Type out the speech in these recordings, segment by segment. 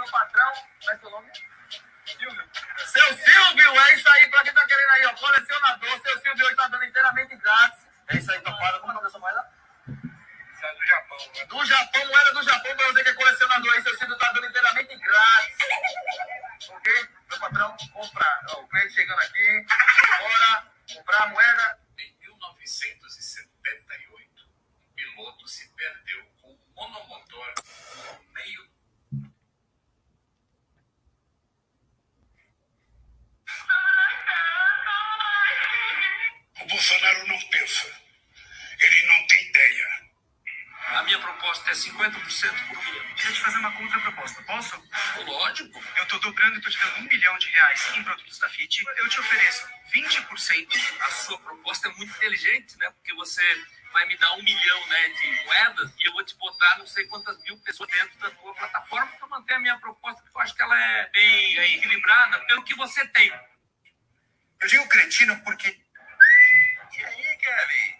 meu patrão. É seu nome? Silvio. Seu Silvio, é isso aí, pra quem tá querendo aí, ó, colecionador, seu Silvio hoje tá dando inteiramente grátis. É isso aí, topada. Como é o nome dessa moeda? Sai do Japão, né? Do Japão, moeda do Japão, pra você que é colecionador aí, seu Silvio tá dando inteiramente grátis. Ok? Meu patrão, comprar. Ó, o cliente chegando aqui, bora comprar a moeda. Em 1978, um piloto se perdeu com um monomotor A minha proposta é 50% por dia. Deixa eu te fazer uma contraproposta, posso? Lógico. Eu tô dobrando e tô te dando um milhão de reais em produtos da FIT. Eu te ofereço 20%. A sua proposta é muito inteligente, né? Porque você vai me dar um milhão né, de moedas e eu vou te botar não sei quantas mil pessoas dentro da tua plataforma para manter a minha proposta, porque eu acho que ela é bem é, equilibrada pelo que você tem. Eu digo cretino porque E aí, Kevin?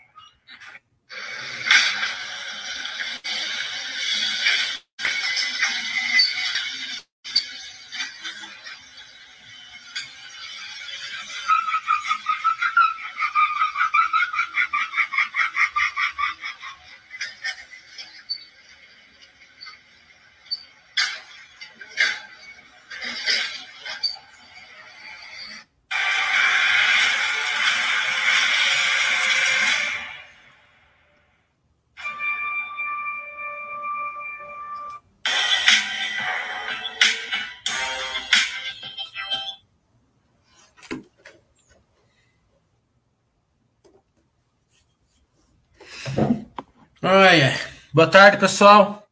Boa tarde, pessoal.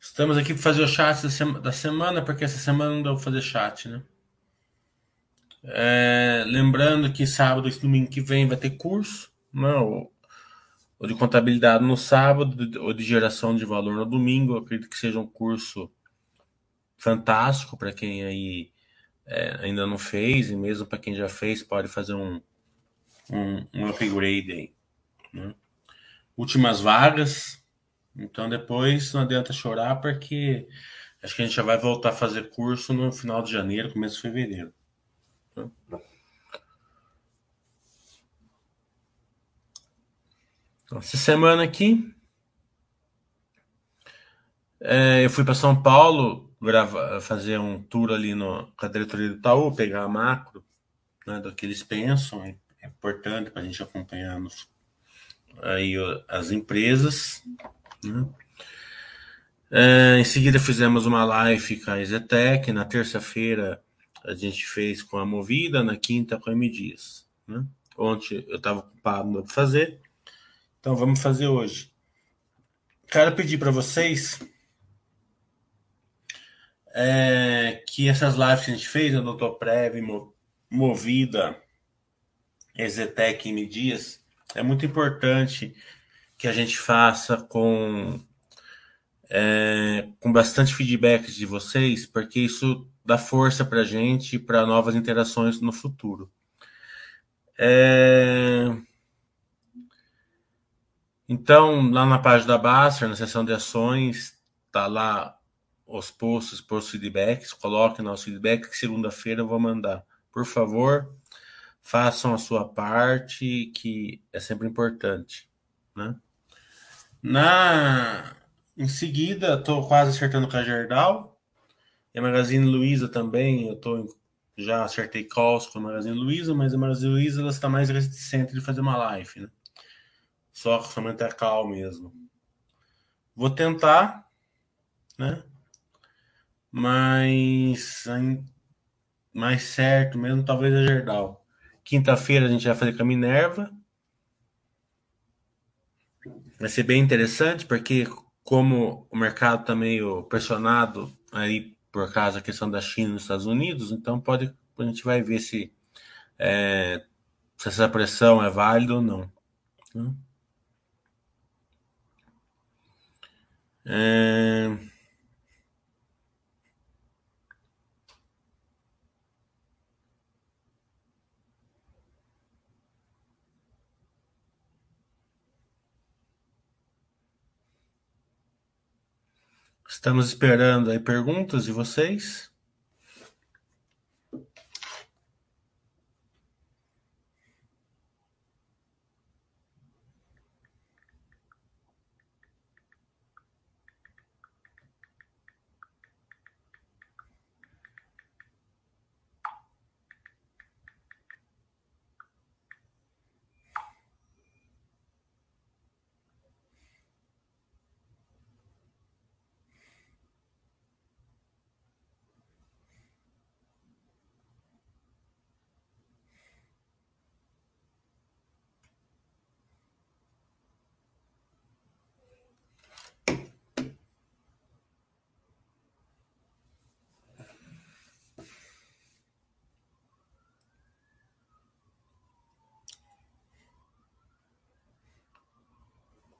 Estamos aqui para fazer o chat da, sema- da semana, porque essa semana não deu para fazer chat, né? É, lembrando que sábado e domingo que vem vai ter curso, não, o de contabilidade no sábado, ou de geração de valor no domingo. Eu acredito que seja um curso fantástico para quem aí é, ainda não fez, e mesmo para quem já fez, pode fazer um, um, um upgrade aí. né? Últimas vagas, então depois não adianta chorar, porque acho que a gente já vai voltar a fazer curso no final de janeiro, começo de fevereiro. né? Então, essa semana aqui, é, eu fui para São Paulo gravar, fazer um tour ali no, com diretoria do Itaú, pegar a macro né, do que eles pensam, é importante para a gente acompanhar nos- aí as empresas. né? É, em seguida fizemos uma live com a Ezetec, na terça-feira a gente fez com a Movida, na quinta com a M. Né? Ontem eu estava ocupado, para fazer, então vamos fazer hoje. Quero pedir para vocês é, que essas lives que a gente fez, a Doutor Prev, Mo- Movida, Exetec e M Dias, é muito importante que a gente faça com, é, com bastante feedback de vocês, porque isso dá força para a gente para novas interações no futuro. É, Então, lá na página da Baster, na seção de ações, tá lá os posts, os feedbacks, coloquem nosso feedback, que segunda-feira eu vou mandar. Por favor, façam a sua parte, que é sempre importante, né? Na... Em seguida, estou quase acertando com a Gerdau. E a Magazine Luiza também, eu tô, já acertei calls com a Magazine Luiza, mas a Magazine Luiza ela está mais reticente de fazer uma live, né? Só somente a call mesmo. Vou tentar, né? Mas mais certo mesmo, talvez a Gerdau. Quinta-feira a gente vai fazer com a Minerva. Vai ser bem interessante, porque como o mercado está meio pressionado aí por causa da questão da China e dos Estados Unidos, então pode a gente vai ver se, é, se essa pressão é válida ou não. né? É, Estamos esperando aí perguntas de vocês.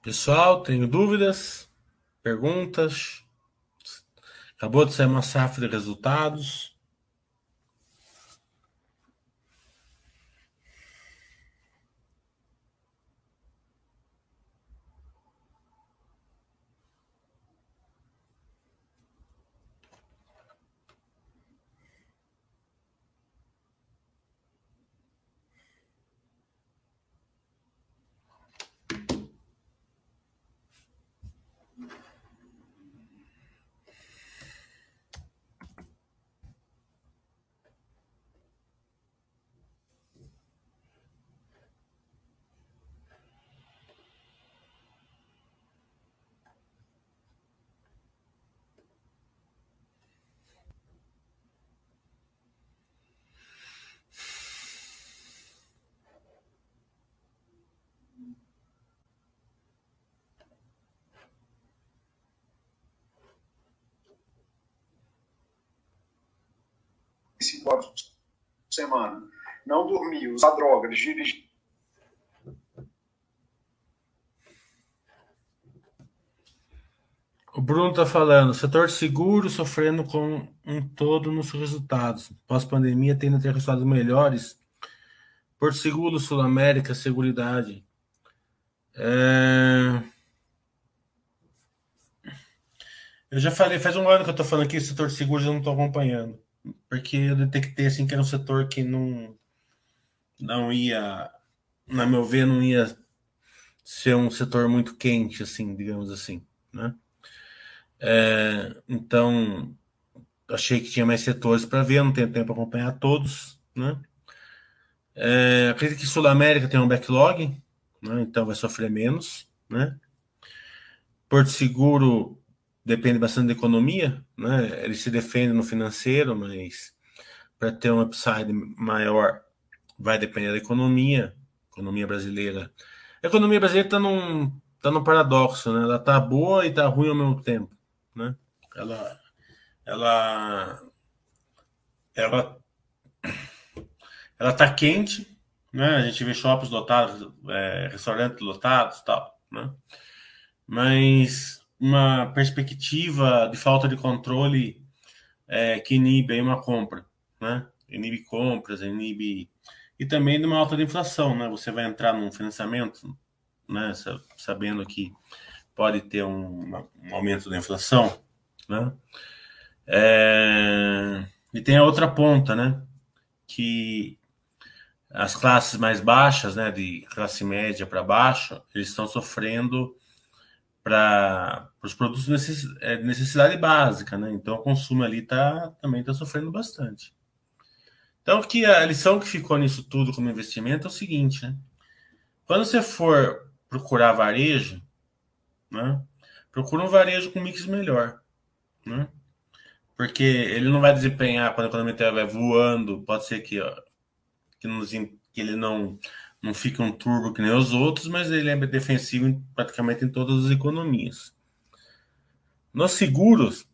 Pessoal, tenho dúvidas, perguntas? Acabou de sair uma safra de resultados. Cinco horas por semana, não dormir, usar drogas, dirigir. O Bruno está falando, setor seguro sofrendo com um todo nos resultados. Pós-pandemia tendo a ter resultados melhores. Por Seguro, Sul América, Seguridade. É... Eu já falei, faz um ano que eu estou falando aqui, setor seguro eu não estou acompanhando porque eu detectei assim que era um setor que não não ia, na meu ver, não ia ser um setor muito quente, assim, digamos assim, né? É, então achei que tinha mais setores para ver, não tenho tempo para acompanhar todos, né? É, acredito que Sul América tem um backlog, né? então vai sofrer menos, né? Porto Seguro depende bastante da economia, né? Ele se defende no financeiro, mas para ter um upside maior vai depender da economia, economia brasileira. A economia brasileira está num, tá num paradoxo, né? Ela está boa e está ruim ao mesmo tempo, né? Ela, ela, ela, ela está quente, né? A gente vê shoppings lotados, é, restaurantes lotados, tal, né? Mas uma perspectiva de falta de controle é, que inibe uma compra, né? Inibe compras, inibe e também de uma alta de inflação, né? Você vai entrar num financiamento, né? Sabendo que pode ter um, um aumento da inflação, né? É... E tem a outra ponta, né? Que as classes mais baixas, né? De classe média para baixo, eles estão sofrendo para os produtos de é, necessidade básica, né? Então o consumo ali tá, também está sofrendo bastante. Então que a lição que ficou nisso tudo como investimento é o seguinte, né? Quando você for procurar varejo, né? Procura um varejo com mix melhor, né? Porque ele não vai desempenhar quando a economia vai voando, pode ser que, ó, que, nos, que ele não não fica um turbo que nem os outros, mas ele é defensivo em, praticamente em todas as economias. Nos seguros,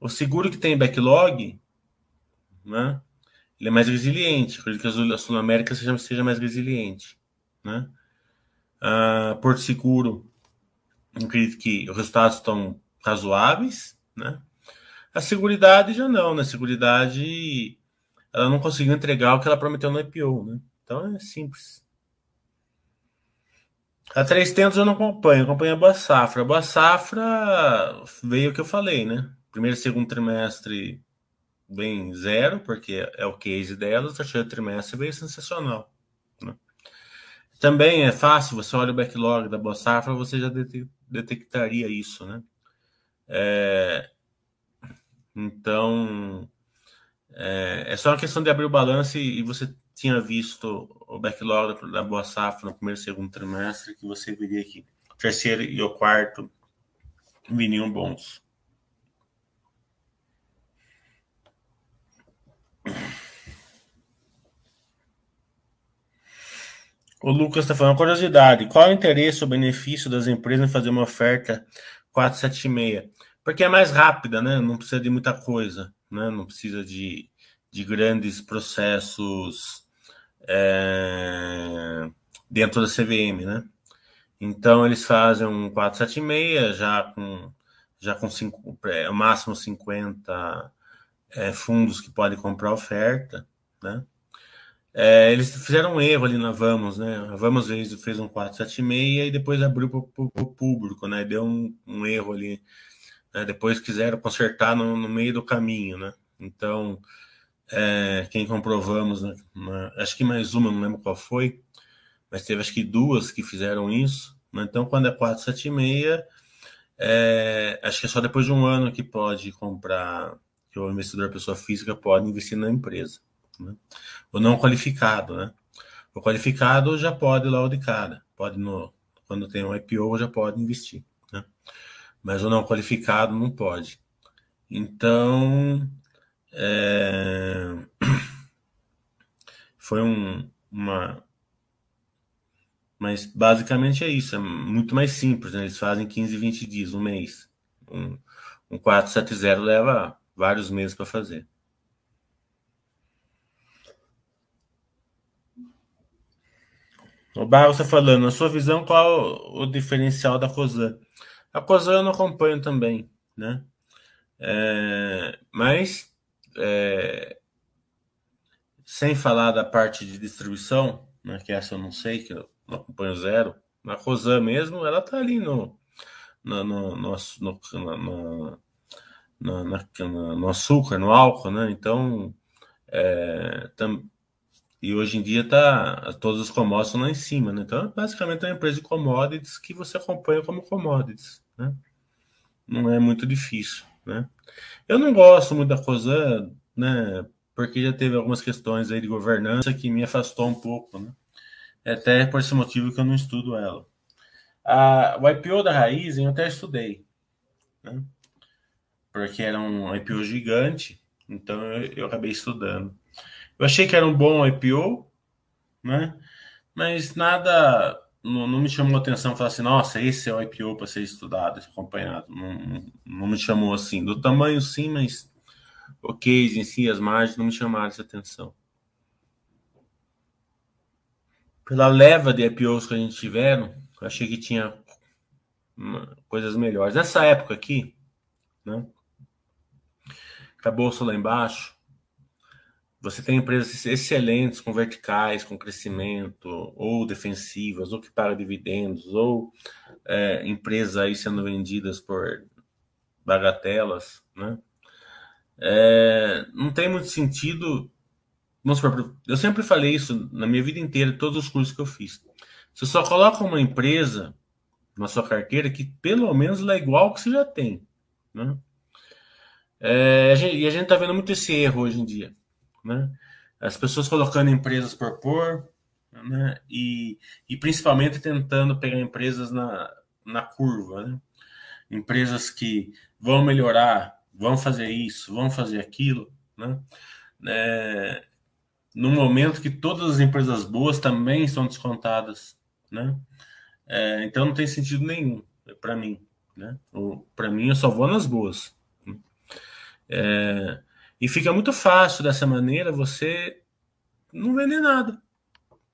o seguro que tem backlog, né, ele é mais resiliente. Acredito que a Sul América seja, seja mais resiliente. Né? Ah, Porto Seguro, acredito que os resultados estão razoáveis. Né? A Seguridade já não, né? A Seguridade ela não conseguiu entregar o que ela prometeu no IPO. Né? Então é simples. A 300 eu não acompanho, acompanho a Boa Safra. A Boa Safra veio o que eu falei, né? Primeiro e segundo trimestre bem zero, porque é o case delas. O terceiro trimestre veio sensacional. Né? Também é fácil, você olha o backlog da Boa Safra, você já detectaria isso, né? É, então, é, é, só uma questão de abrir o balanço e, e você tinha visto o backlog da Boa Safra no primeiro e segundo trimestre, que você veria que o terceiro e o quarto viriam bons. O Lucas está falando, curiosidade, qual é o interesse ou benefício das empresas em fazer uma oferta 476? Porque é mais rápida, né? Não precisa de muita coisa, né? Não precisa de, de grandes processos é, dentro da CVM, né? Então eles fazem um 476 já com já com cinco, é, máximo 50 é, fundos que podem comprar oferta, né? É, eles fizeram um erro ali na Vamos, né? A Vamos fez, fez um 476 e depois abriu para o público, né? Deu um, um erro ali. Né? Depois quiseram consertar no, no meio do caminho, né? Então, é, quem comprovamos, né, acho que mais uma, não lembro qual foi, mas teve acho que duas que fizeram isso. Né? Então, quando é 476, é, acho que é só depois de um ano que pode comprar, que o investidor, pessoa física, pode investir na empresa. Né? O não qualificado, né? O qualificado já pode logo de cara, pode no, quando tem um IPO já pode investir, né? Mas o não qualificado não pode. Então, é... Foi um, uma. Mas basicamente é isso, é muito mais simples. Né? Eles fazem 15, 20 dias, um mês. Um, um 470 leva vários meses para fazer. O Barros está falando, na sua visão, qual o diferencial da Cosan? A Cosan eu não acompanho também, né? É, mas é, sem falar da parte de distribuição, né, que essa eu não sei, que eu não acompanho zero, na Rosan mesmo, ela tá ali no, no, no, no, no, no, açúcar, no álcool, né? Então, é, tam, e hoje em dia tá todos os commodities estão lá em cima, né? Então, basicamente é uma empresa de commodities que você acompanha como commodities, né? Não é muito difícil, né? Eu não gosto muito da Cosan, né? Porque já teve algumas questões aí de governança que me afastou um pouco, né? É até por esse motivo que eu não estudo ela. A, o IPO da Raiz eu até estudei, né? Porque era um IPO gigante, então eu, eu acabei estudando. Eu achei que era um bom IPO, né? Mas nada não, não, me chamou atenção falar assim, nossa, esse é o IPO para ser estudado, acompanhado. Não, não, me chamou assim. Do tamanho, sim, mas o case em si, as margens, não me chamaram essa atenção. Pela leva de IPOs que a gente tiveram, eu achei que tinha coisas melhores. Nessa época aqui, né? Com a bolsa lá embaixo, você tem empresas excelentes com verticais, com crescimento, ou defensivas, ou que pagam dividendos, ou é, empresas aí sendo vendidas por bagatelas, né? É, não tem muito sentido. Vamos supor, eu sempre falei isso na minha vida inteira, todos os cursos que eu fiz. Você só coloca uma empresa na sua carteira que pelo menos ela é igual ao que você já tem, né? É, e a gente está vendo muito esse erro hoje em dia né? As pessoas colocando empresas por pôr, né? E, e principalmente tentando pegar empresas na, na curva, né? Empresas que vão melhorar, vão fazer isso, vão fazer aquilo, né? É, no momento que todas as empresas boas também são descontadas, né? É, então não tem sentido nenhum para mim, né? Para mim eu só vou nas boas. É, e fica muito fácil dessa maneira você não vender nada,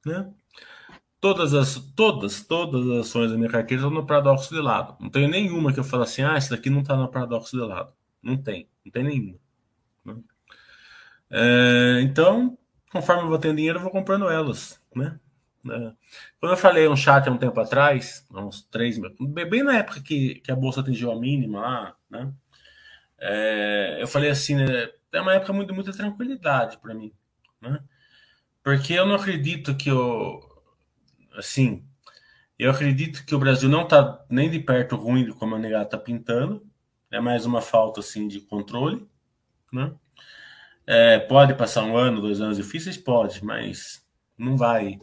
né? Todas as, todas, todas as ações da minha carteira estão no paradoxo de lado. Não tenho nenhuma que eu falo assim, ah, essa daqui não está no paradoxo de lado. Não tem, não tem nenhuma. Né? É, então, conforme eu vou tendo dinheiro, eu vou comprando elas, né? Né? Quando eu falei um chat há um tempo atrás, uns três bem na época que, que a bolsa atingiu a mínima lá, né? É, eu falei assim, né, é uma época muito, muita tranquilidade para mim, né? Porque eu não acredito que o assim, eu acredito que o Brasil não está nem de perto ruim como a negada está pintando. É mais uma falta assim de controle, né? É, pode passar um ano, dois anos difíceis, pode, mas não vai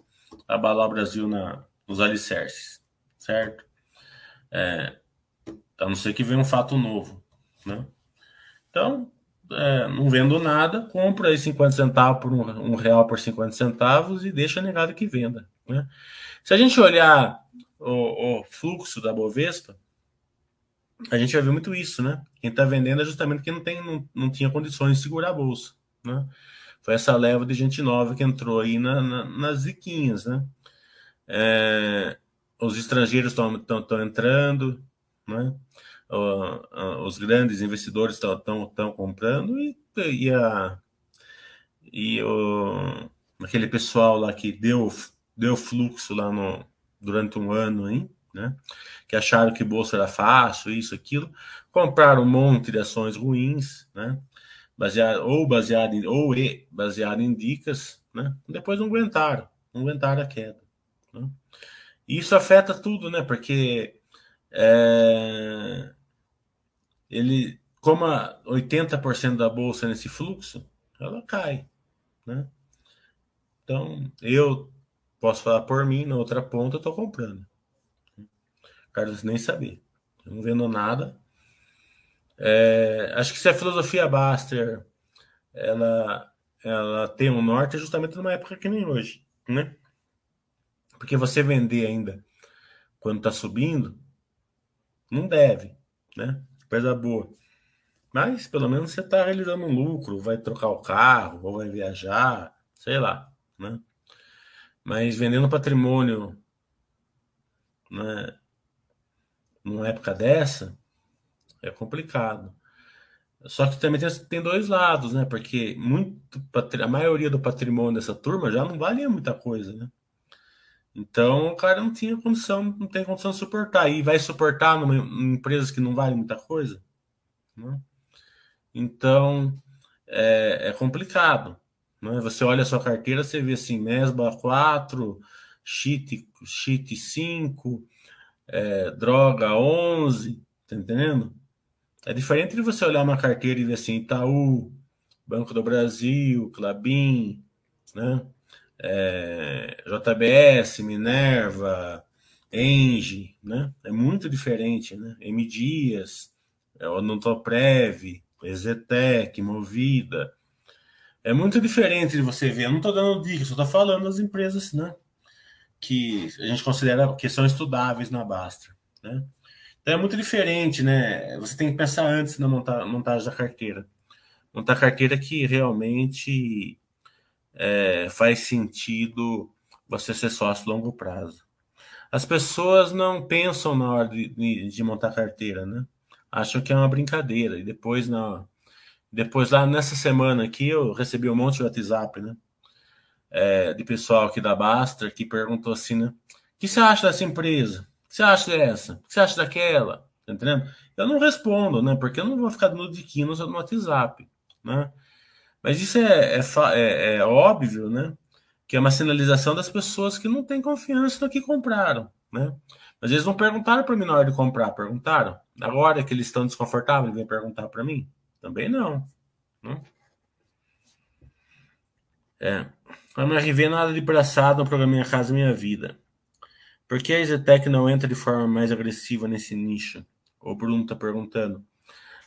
abalar o Brasil na, nos alicerces, certo? É, a não ser que venha um fato novo, né? Então, é, não vendo nada, compra aí 50 centavos por um, um, real por 50 centavos e deixa negado que venda. Né? Se a gente olhar o, o, fluxo da Bovespa, a gente vai ver muito isso, né? Quem está vendendo é justamente quem não, tem, não, não tinha condições de segurar a bolsa, né? Foi essa leva de gente nova que entrou aí na, na, nas ziquinhas, né? É, os estrangeiros estão entrando, né? Os grandes investidores estão comprando e, e, a, e o, aquele pessoal lá que deu, deu fluxo lá no, durante um ano, hein, né? que acharam que bolsa era fácil, isso, aquilo, compraram um monte de ações ruins, né? baseado, ou baseado em, ou e, baseado em dicas, né? depois não aguentaram, não aguentaram a queda. Né? Isso afeta tudo, né? Porque é, ele, como a 80% da bolsa nesse fluxo, ela cai, né? Então, eu posso falar por mim, na outra ponta eu estou comprando. Carlos nem saber. não vendo nada. É, acho que se a filosofia Baster ela, ela tem um norte é justamente numa época que nem hoje, né? Porque você vender ainda quando está subindo, não deve, né? Coisa boa. Mas pelo menos você está realizando um lucro, vai trocar o carro, ou vai viajar, sei lá, né? Mas vendendo patrimônio, né, numa época dessa, é complicado. Só que também tem, dois lados, né? Porque muito, a maioria do patrimônio dessa turma já não valia muita coisa, né? Então o cara não tinha condição, não tem condição de suportar. E vai suportar numa, em empresas que não valem muita coisa. Né? Então é, é, complicado. Né? Você olha a sua carteira, você vê assim, Mesba 4, Cheat, cheat 5, é, droga 11, tá entendendo? É diferente de você olhar uma carteira e ver assim, Itaú, Banco do Brasil, Clabin, né? É, JBS, Minerva, Engie, né? É muito diferente, né? M Dias, é, Odontoprev, Exetec, Movida. É muito diferente de você ver. Eu não estou dando dicas, só estou falando das empresas, né? Que a gente considera que são estudáveis na Bastra, né? Então é muito diferente, né? Você tem que pensar antes na montagem da carteira. Montar carteira que realmente é, faz sentido você ser sócio a longo prazo. As pessoas não pensam na hora de, de, de montar carteira, né? Acham que é uma brincadeira. E depois, na, depois lá nessa semana aqui, eu recebi um monte de WhatsApp, né? É, de pessoal aqui da Bastra que perguntou assim, né? O que você acha dessa empresa? O que você acha dessa? O que você acha daquela? Tá entendendo? Eu não respondo, né? Porque eu não vou ficar dando diquinhos no WhatsApp, né? Mas isso é, é, é, é, óbvio, né? Que é uma sinalização das pessoas que não têm confiança no que compraram, né? Mas eles não perguntaram para mim na hora de comprar, perguntaram. Agora que eles estão desconfortáveis, vêm perguntar para mim? Também não. Né? É. A MRV nada de braçada no programa Minha Casa Minha Vida. Por que a Zetec não entra de forma mais agressiva nesse nicho? O Bruno está perguntando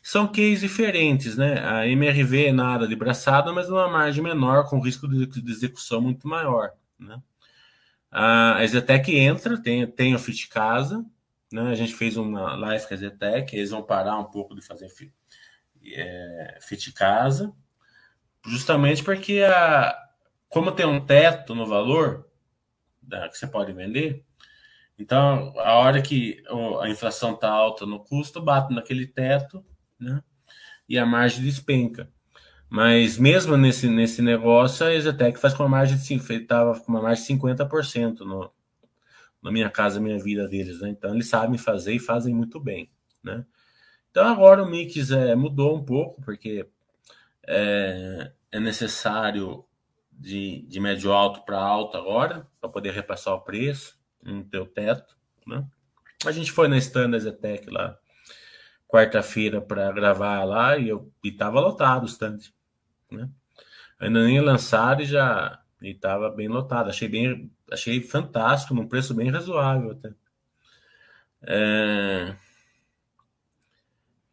são cases diferentes, né? A MRV é na área de braçada, mas numa margem menor, com risco de, execução muito maior, né? A Zetec entra, tem, tem o Fit Casa, né? A gente fez uma live com a Zetec, eles vão parar um pouco de fazer é, Fit Casa, justamente porque a, como tem um teto no valor da, que você pode vender, então a hora que a inflação está alta no custo, bate naquele teto né? E a margem despenca. Mas mesmo nesse, nesse negócio, a Exetec faz com uma margem de estava com uma margem de 50% no, na minha casa, minha vida deles, né? Então eles sabem fazer e fazem muito bem, né? Então agora o mix é, mudou um pouco, porque é, é necessário de, de médio alto para alto agora, para poder repassar o preço, não ter o teto, né? A gente foi na Standard Zetec lá quarta-feira para gravar lá e eu e tava lotado o stand, né? Ainda nem lançado e já e tava bem lotado. Achei bem, achei fantástico, num preço bem razoável até. É...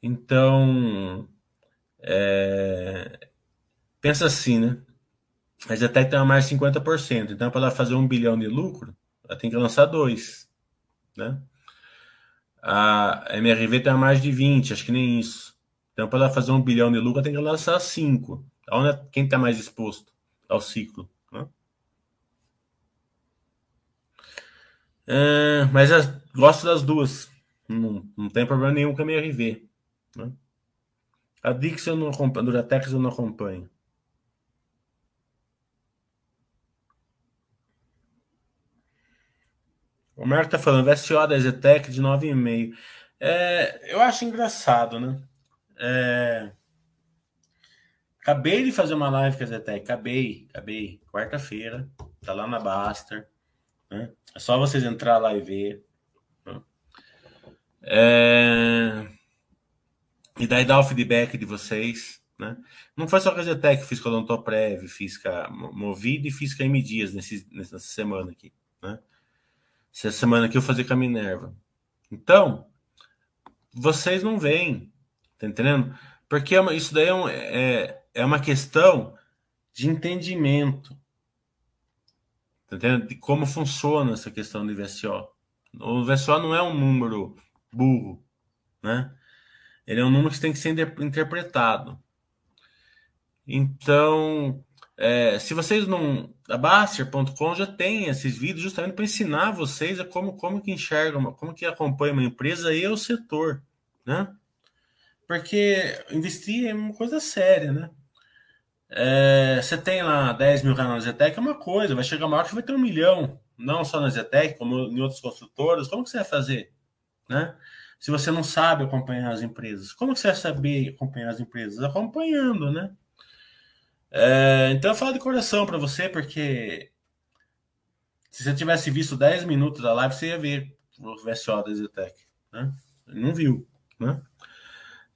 Então, é... pensa assim, né? A Zetec tem mais de 50%. Então, para ela fazer um bilhão de lucro, ela tem que lançar dois, né? A MRV tem mais de 20, acho que nem isso. Então, para fazer um bilhão de lucro, tem que lançar 5. Onde, é, quem está mais exposto ao ciclo? Né? É, mas eu gosto das duas. Não, não tem problema nenhum com a MRV. Né? A Dix eu não a Duratex eu não acompanho. O Marco tá falando, VSO da Zetec de 9,5. É, eu acho engraçado, né? É, acabei de fazer uma live com a Zetec. Acabei, acabei. Quarta-feira. Tá lá na Baster. Né? É só vocês entrar lá e ver. Né? É, e daí dar o feedback de vocês. Né? Não foi só com a Zetec, fiz com a Odontoprev, fiz com a Movida e fiz com a M Dias nessa semana aqui. Né? Essa semana aqui eu fazer com a Minerva. Então, vocês não veem, tá entendendo? Porque é isso daí é, um, é, é uma questão de entendimento. Tá entendendo? De como funciona essa questão do VSO. O VSO não é um número burro, né? Ele é um número que tem que ser interpretado. Então, é, se vocês não. A Baster.com já tem esses vídeos justamente para ensinar vocês a como, como que enxergam, como que acompanha uma empresa e o setor, né? Porque investir é uma coisa séria, né? É, você tem lá 10 mil reais na Zetec, é uma coisa, vai chegar uma hora que vai ter um milhão, não só na Zetec, como em outras construtoras. Como que você vai fazer? Né? Se você não sabe acompanhar as empresas, como que você vai saber acompanhar as empresas? Acompanhando, né? É, então eu falo de coração para você, porque se você tivesse visto 10 minutos da live, você ia ver o VSO da Zetec. Né? Não viu. Né?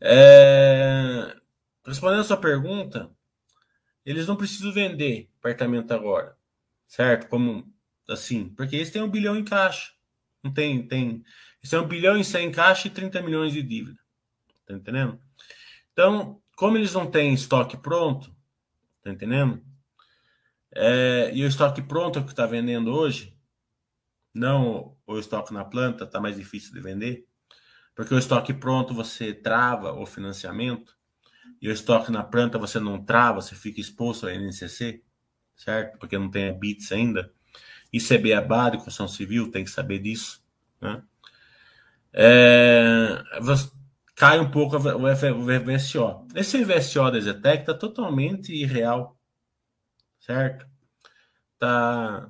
É, respondendo a sua pergunta, eles não precisam vender apartamento agora, certo? Como assim, porque eles têm um bilhão em caixa. Não tem, tem. Eles têm um bilhão em 100 em caixa e 30 milhões de dívida. Tá entendendo? Então, como eles não têm estoque pronto, Tá entendendo? É, e o estoque pronto que está vendendo hoje, não o estoque na planta, está mais difícil de vender, porque o estoque pronto você trava o financiamento, e o estoque na planta você não trava, você fica exposto ao NCC, certo? Porque não tem a BITS ainda. ICB é base, construção civil, tem que saber disso. Né? É, cai um pouco o VSO. Esse VSO da Zetec está totalmente irreal, certo? Tá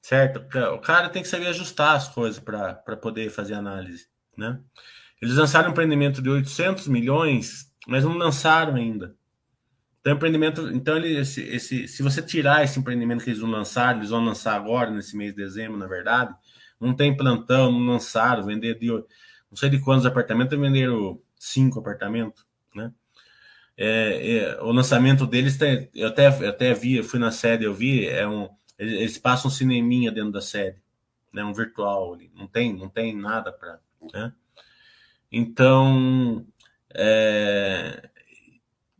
certo? O cara tem que saber ajustar as coisas para poder fazer análise, né? Eles lançaram um empreendimento de 800 milhões, mas não lançaram ainda. Então, empreendimento, então ele, esse, esse, se você tirar esse empreendimento que eles vão lançar, eles vão lançar agora, nesse mês de dezembro, na verdade, não tem plantão, não lançaram, vender de não sei de quantos apartamentos, venderam cinco apartamentos, né? É, é, o lançamento deles, tem, eu até, eu até vi, eu fui na sede, eu vi, é um, eles passam um cineminha dentro da sede, né? Um virtual ali, não tem, não tem nada para, né? Então, é,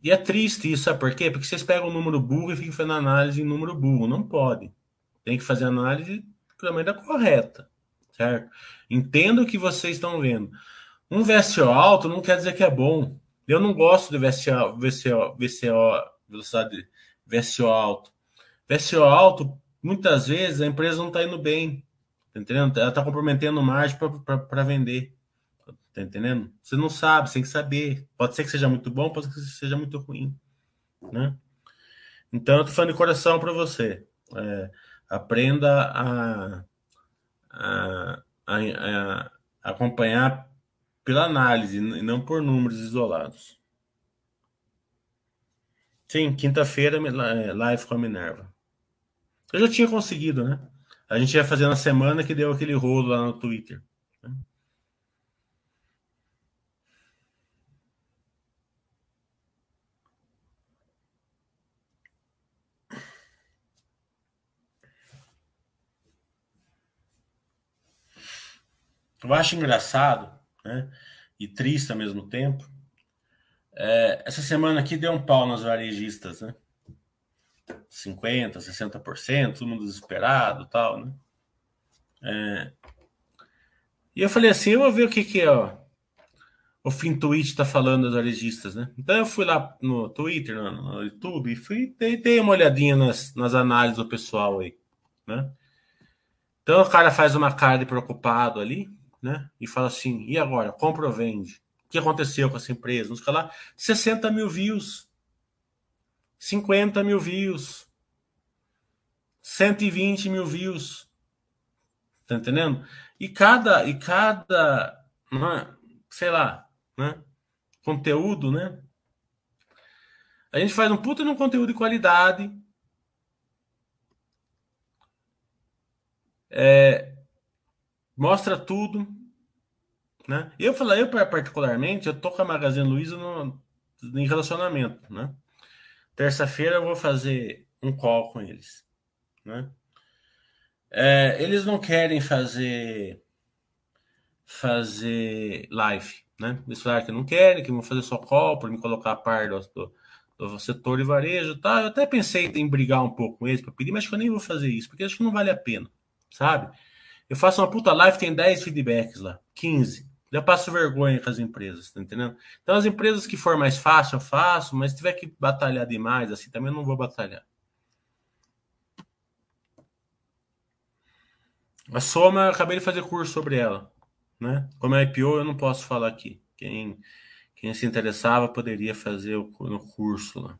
e é triste isso, sabe por quê? Porque vocês pegam o número burro e ficam fazendo análise em número burro. Não pode. Tem que fazer análise da maneira correta certo? Entendo o que vocês estão vendo. Um VSO alto não quer dizer que é bom. Eu não gosto de VSO, VSO, VSO velocidade VSO alto. VSO alto, muitas vezes a empresa não está indo bem, tá entendendo? Ela está comprometendo margem para vender, tá entendendo? Você não sabe, você tem que saber. Pode ser que seja muito bom, pode ser que seja muito ruim, né? Então, eu tô falando de coração para você. É, aprenda a, a, a, acompanhar pela análise e não por números isolados. Sim, quinta-feira, é, live com a Minerva. Eu já tinha conseguido, né? A gente ia fazer na semana que deu aquele rolo lá no Twitter. Eu acho engraçado né, e triste ao mesmo tempo. É, essa semana aqui deu um pau nas varejistas, né? 50%, 60%, todo mundo desesperado tal, né? É, e eu falei assim, eu vou ver o que que é, ó, o Fintuit está falando das varejistas, né? Então eu fui lá no Twitter, no, no YouTube, e fui, dei, dei, uma olhadinha nas, nas análises do pessoal aí, né? Então o cara faz uma cara de preocupado ali, né? E fala assim: e agora? Compra ou vende? O que aconteceu com essa empresa? Vamos falar 60 mil views, 50 mil views, 120 mil views. Tá entendendo? E cada, e cada, né, sei lá, né? Conteúdo, né? A gente faz um puta de um conteúdo de qualidade. É, mostra tudo, né? Eu falei, eu particularmente, eu tô com a Magazine Luiza no, em relacionamento, né? Terça-feira eu vou fazer um call com eles, né? É, eles não querem fazer fazer live, né? Eles falaram que não querem, que vão fazer só call para me colocar a par do, do, setor de varejo, tá? Eu até pensei em brigar um pouco com eles para pedir, mas acho que eu nem vou fazer isso, porque acho que não vale a pena, sabe? Eu faço uma puta live, tem 10 feedbacks lá, 15. Eu passo vergonha com as empresas, tá entendendo? Então, as empresas que for mais fácil, eu faço, mas se tiver que batalhar demais, assim, também eu não vou batalhar. A Soma, eu acabei de fazer curso sobre ela, né? Como é IPO, eu não posso falar aqui. Quem, quem se interessava poderia fazer o, curso lá.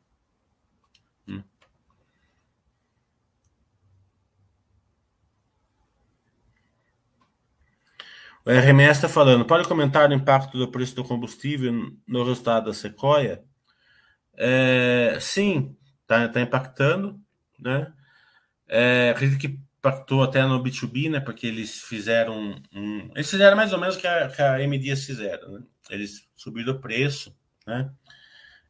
O RMS está falando, pode comentar o impacto do preço do combustível no resultado da Sequoia? É, sim, está tá impactando, né? É, acredito que impactou até no B2B, né? Porque eles fizeram um, eles fizeram mais ou menos o que a, que a M Dias fizeram, né? Eles subiram o preço, né?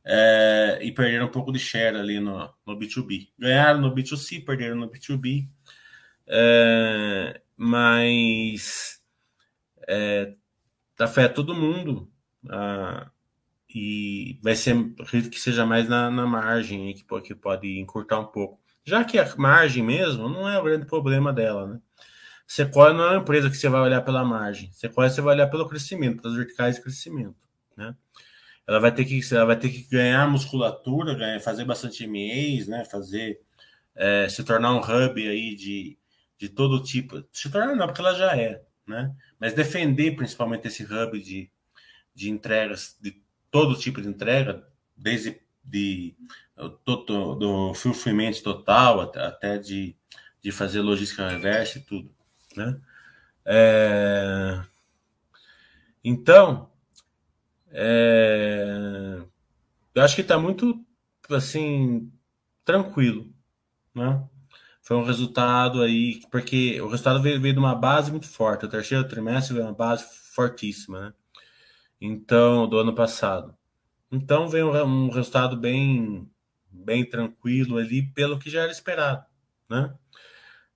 É, e perderam um pouco de share ali no, no B2B. Ganharam no B2C, perderam no B2B. É, mas é, afeta todo mundo. Ah, e vai ser, acredito que seja mais na, na margem que, que pode encurtar um pouco. Já que a margem mesmo não é o grande problema dela, né? Sequoia não é uma empresa que você vai olhar pela margem. Sequoia você vai olhar pelo crescimento, pelas verticais de crescimento, né? Ela vai ter que, ela vai ter que ganhar musculatura, ganhar, fazer bastante MEs, né? Fazer, é, se tornar um hub aí de, de todo tipo. Se tornar não, porque ela já é, né? Mas defender principalmente esse hub de, de entregas, de todo tipo de entrega, desde de, do, do fulfillment total até de, de fazer logística reversa e tudo, né? É... Então, é... eu acho que está muito assim tranquilo, né? Foi um resultado aí, porque o resultado veio, veio de uma base muito forte. O terceiro trimestre veio uma base fortíssima, né? Então, do ano passado. Então veio um, um resultado bem, bem tranquilo ali, pelo que já era esperado, né?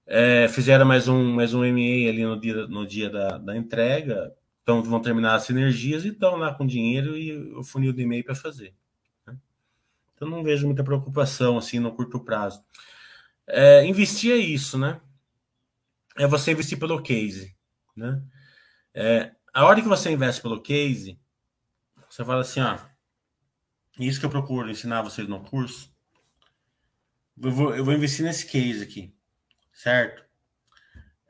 É, fizeram mais um, mais um MA ali no dia, no dia da, da entrega, então vão terminar as sinergias e estão lá com dinheiro e o funil de e-mail para fazer. Né? Então não vejo muita preocupação assim no curto prazo. É, investir é isso, né? É você investir pelo case, né? É, a hora que você investe pelo case, você fala assim, ó, isso que eu procuro ensinar vocês no curso, eu vou, eu vou investir nesse case aqui, certo?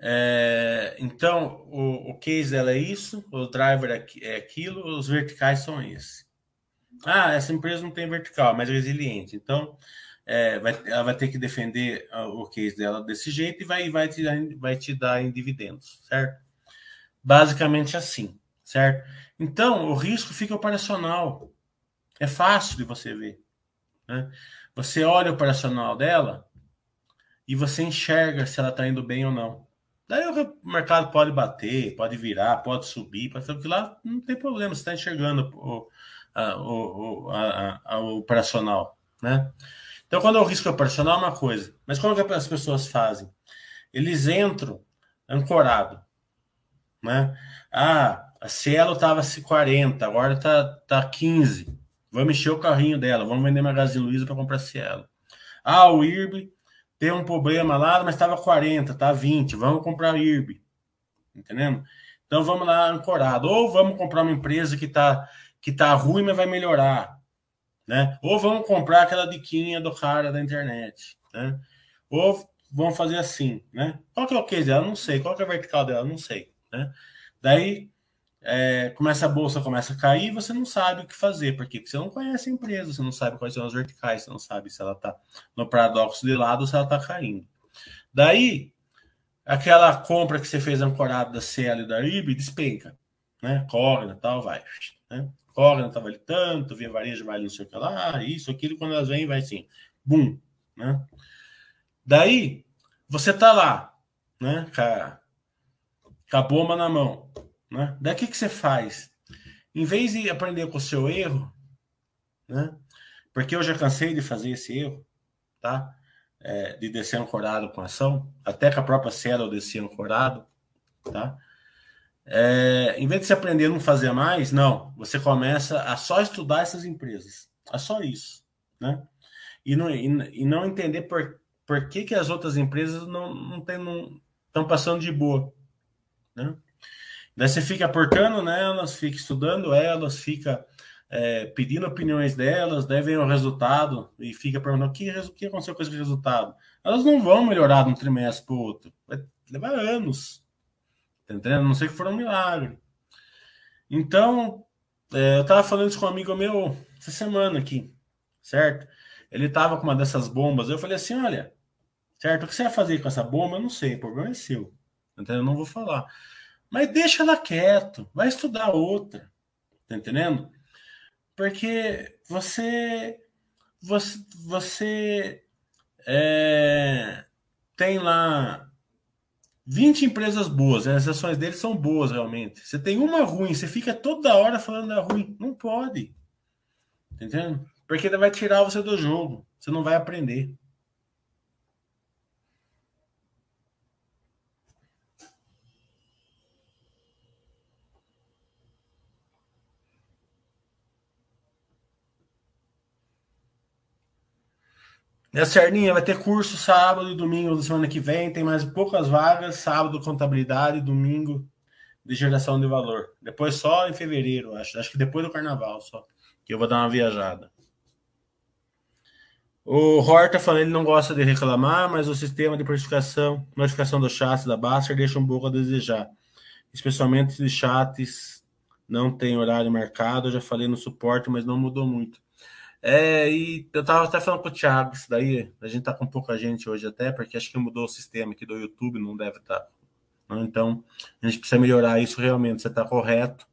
É, então, o, o case dela é isso, o driver é, é aquilo, os verticais são esse. Ah, essa empresa não tem vertical, mas é resiliente. Então, é, vai, ela vai ter que defender o case dela desse jeito e vai, vai, te, vai te dar em dividendos, certo? Basicamente assim, certo? Então, o risco fica operacional. É fácil de você ver. Né? Você olha o operacional dela e você enxerga se ela está indo bem ou não. Daí o mercado pode bater, pode virar, pode subir, pode fazer lá, não tem problema, você está enxergando o, a, o, a, a, o operacional, né? Então, quando o risco é operacional é uma coisa, mas como que as pessoas fazem? Eles entram ancorado, né? Ah, a Cielo estava 40, agora está tá 15. Vamos encher o carrinho dela, vamos vender Magazine Luiza para comprar Cielo. Ah, o IRB tem um problema lá, mas estava 40, tá 20, vamos comprar IRB. Entendendo? Então vamos lá ancorado. Ou vamos comprar uma empresa que está que tá ruim, mas vai melhorar. Né? Ou vamos comprar aquela diquinha do cara da internet. Né? Ou vamos fazer assim. Né? Qual que é o case dela? Não sei. Qual que é a vertical dela? Não sei. Né? Daí é, começa a bolsa começa a cair, você não sabe o que fazer, porque você não conhece a empresa, você não sabe quais são as verticais, você não sabe se ela está no paradoxo de lado ou se ela está caindo. Daí, aquela compra que você fez ancorada da CL e da IB despenca, né? Cogna tal, vai. Né? Cogna tá vale tanto, via varejo vale não sei o que lá, isso, aquilo, quando elas vêm, vai assim, bum, né? Daí, você tá lá, né? Com a, com a bomba na mão né? Daí o que, que você faz? Em vez de aprender com o seu erro, né? Porque eu já cansei de fazer esse erro, tá? É, de descer ancorado com ação, até com a própria célula eu descia ancorado, tá? É, em vez de você aprender a não fazer mais, não, você começa a só estudar essas empresas, é só isso, né? E não, e, e não entender por, por que, que as outras empresas não estão não não, passando de boa, né? Daí você fica aportando nelas, fica estudando elas, fica é, pedindo opiniões delas, daí vem o resultado e fica perguntando o que, que aconteceu com esse resultado. Elas não vão melhorar de um trimestre para o outro. Vai levar anos. Tá entendendo? Não sei que for um milagre. Então, é, eu estava falando isso com um amigo meu essa semana aqui, certo? Ele estava com uma dessas bombas. Eu falei assim: olha, certo? O que você vai fazer com essa bomba? Eu não sei, o problema é seu. Então, eu não vou falar. Mas deixa ela quieto, vai estudar outra. Tá entendendo? Porque você você, você é, tem lá 20 empresas boas, as ações deles são boas realmente. Você tem uma ruim, você fica toda hora falando da ruim. Não pode. Tá entendendo? Porque vai tirar você do jogo. Você não vai aprender. A Cerninha vai ter curso sábado e domingo da semana que vem. Tem mais poucas vagas. Sábado, contabilidade, domingo de geração de valor. Depois só em fevereiro, acho. Acho que depois do carnaval só. Que eu vou dar uma viajada. O Horta falando ele não gosta de reclamar, mas o sistema de precificação, notificação do chat da Baster deixa um pouco a desejar. Especialmente se chats não tem horário marcado. Eu já falei no suporte, mas não mudou muito. É, e eu tava até falando com o Thiago, isso daí, a gente tá com pouca gente hoje até, porque acho que mudou o sistema aqui do YouTube, não deve estar. Tá, né? Então, a gente precisa melhorar isso realmente, você tá correto.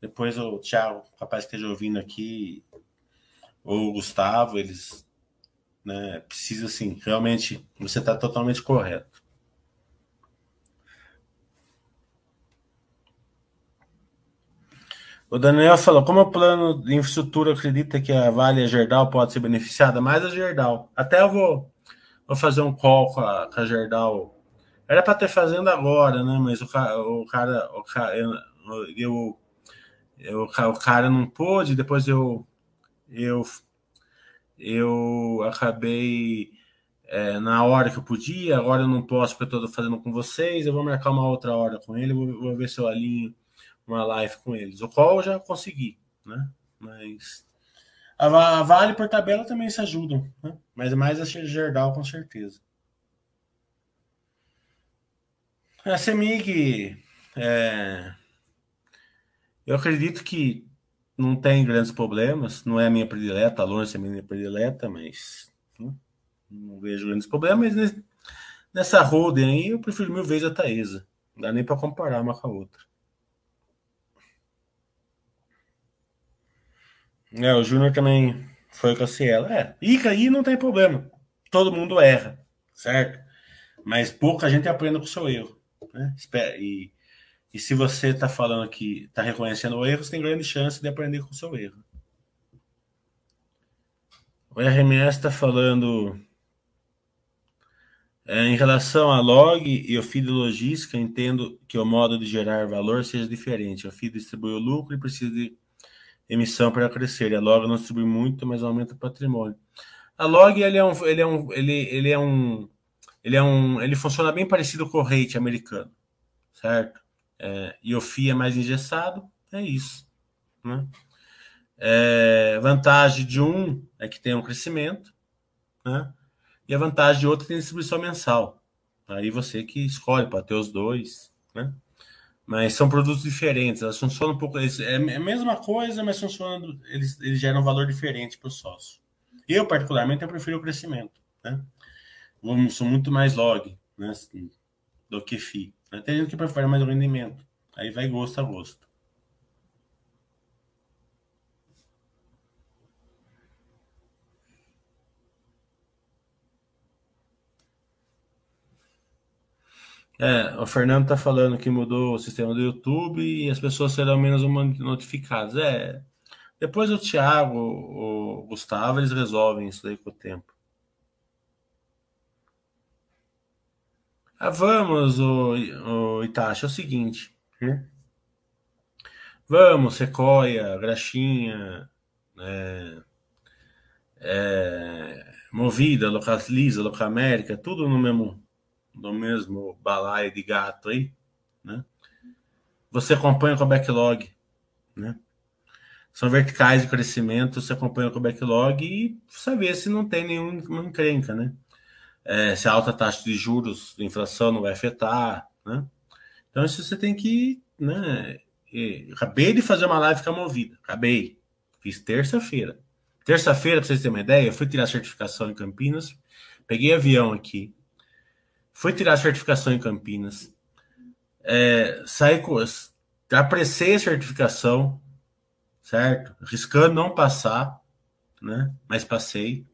Depois o Thiago, capaz que esteja ouvindo aqui, ou o Gustavo, eles né, precisa assim, realmente, você tá totalmente correto. O Daniel falou: como o plano de infraestrutura acredita que a Vale e a Gerdau pode ser beneficiada? Mais a Gerdau. Até eu vou, vou fazer um call com a, com a. Era para ter fazendo agora, né? Mas o, o cara, o cara eu, eu, eu, o cara não pôde. Depois eu, eu, eu acabei é, na hora que eu podia. Agora eu não posso porque eu estou fazendo com vocês. Eu vou marcar uma outra hora com ele. Vou, vou ver se eu alinho uma live com eles, o qual eu já consegui, né? Mas a Vale por tabela também se ajudam, né? Mas mais a Gerdau com certeza. A Semig, é... eu acredito que não tem grandes problemas, não é a minha predileta, longe de ser minha predileta, mas né, não vejo grandes problemas. Mas nessa holding aí, eu prefiro mil vezes a Taesa. Não dá nem para comparar uma com a outra. É, o Júnior também foi com a Cielo. É, e aí não tem problema. Todo mundo erra, certo? Mas pouca gente aprende com o seu erro. Né? E e se você está falando que está reconhecendo o erro, você tem grande chance de aprender com o seu erro. O RMS está falando é, em relação a log e o feed logística, entendo que o modo de gerar valor seja diferente. O feed distribui o lucro e precisa de emissão para crescer. A log não distribui muito, mas aumenta o patrimônio. A log ele é um, ele é um, ele, ele é um, ele é um, ele funciona bem parecido com o rate americano, certo? é, e o FII é mais engessado, é isso. Né? É, vantagem de um é que tem um crescimento, né? e a vantagem de outro é tem distribuição mensal. Aí você que escolhe, pode ter os dois, né? Mas são produtos diferentes, elas funcionam um pouco. é a mesma coisa, mas funcionam. Eles, eles geram um valor diferente para o sócio. Eu, particularmente, eu prefiro o crescimento. Né? Sou muito mais log né, do que FI. Tem gente que prefere mais o rendimento. Aí vai gosto a gosto. É, o Fernando está falando que mudou o sistema do YouTube e as pessoas serão menos notificadas. É, depois o Thiago, o Gustavo, eles resolvem isso aí com o tempo. Ah, vamos, o, o Itachi, é o seguinte. Né? Vamos, Sequoia, Graxinha, é, é, Movida, Localiza, Locamérica, tudo no mesmo, no mesmo balaio de gato aí, né? Você acompanha com a backlog, né? São verticais de crescimento, você acompanha com o backlog e saber se não tem nenhuma encrenca, né? é, se a alta taxa de juros, de inflação não vai afetar, né? Então isso você tem que, né? Acabei de fazer uma live com a Movida, acabei, fiz terça-feira. Terça-feira, para vocês terem uma ideia, eu fui tirar certificação em Campinas, peguei avião aqui, fui tirar a certificação em Campinas, é, saí com, apressei a certificação, certo? Riscando não passar, né? Mas passei.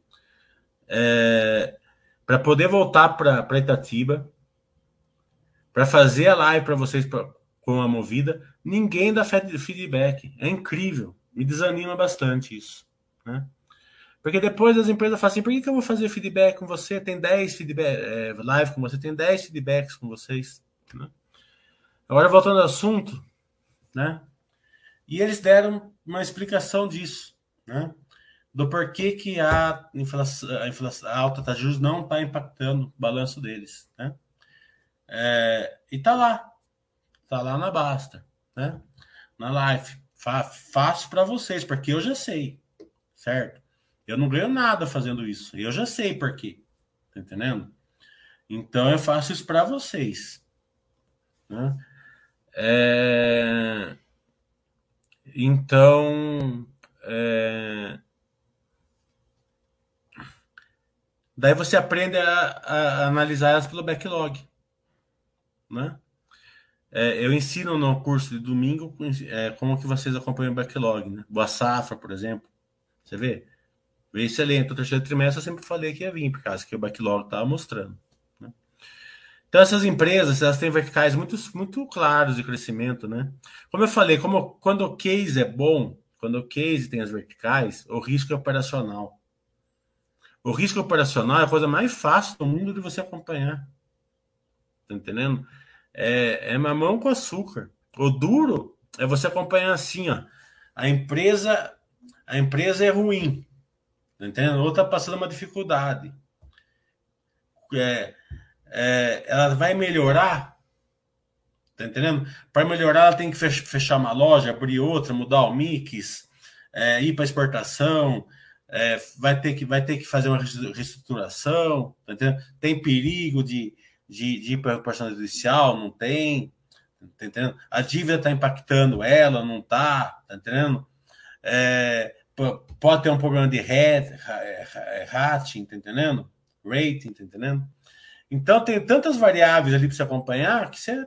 É, para poder voltar para Itatiba, para fazer a live para vocês pra, com a movida, ninguém dá feedback. É incrível. Me desanima bastante isso. Né? Porque depois as empresas falam assim: por que, que eu vou fazer feedback com você? Tem 10 feedback, é, live com você, tem 10 feedbacks com vocês. Né? Agora, voltando ao assunto, né? E eles deram uma explicação disso, né? do porquê que a inflação, a, inflação, a alta taxa juros não está impactando o balanço deles. Né? É, e tá lá. Tá lá na Basta. Né? Na live. Faço para vocês, porque eu já sei. Certo? Eu não ganho nada fazendo isso. Eu já sei por quê. Tá entendendo? Então eu faço isso para vocês. Né? É... Então, é... Daí você aprende a, a analisar elas pelo backlog. Né? É, eu ensino no curso de domingo é, como que vocês acompanham o backlog. Né? Boa safra, por exemplo. Você vê? Excelente. O terceiro trimestre eu sempre falei que ia vir, por causa que o backlog estava mostrando. Né? Então, essas empresas, elas têm verticais muito, muito claros de crescimento, né? Como eu falei, como, quando o case é bom, quando o case tem as verticais, o risco é operacional. O risco operacional é a coisa mais fácil do mundo de você acompanhar. Tá entendendo? É, é mamão com açúcar. O duro é você acompanhar assim, ó. A empresa, a empresa é ruim. Entendendo? Ou tá passando uma dificuldade. É, é, ela vai melhorar. Tá entendendo? Para melhorar, ela tem que fechar uma loja, abrir outra, mudar o mix, é, ir para exportação, é, vai, ter que, vai ter que fazer uma reestruturação, tá tem perigo de, de, de ir para a judicial, não tem, tá entendendo? A dívida está impactando ela, não está, tá entendendo? É, pode ter um problema de rating, tá entendendo? Rating, tá entendendo? Então tem tantas variáveis ali para você acompanhar que você,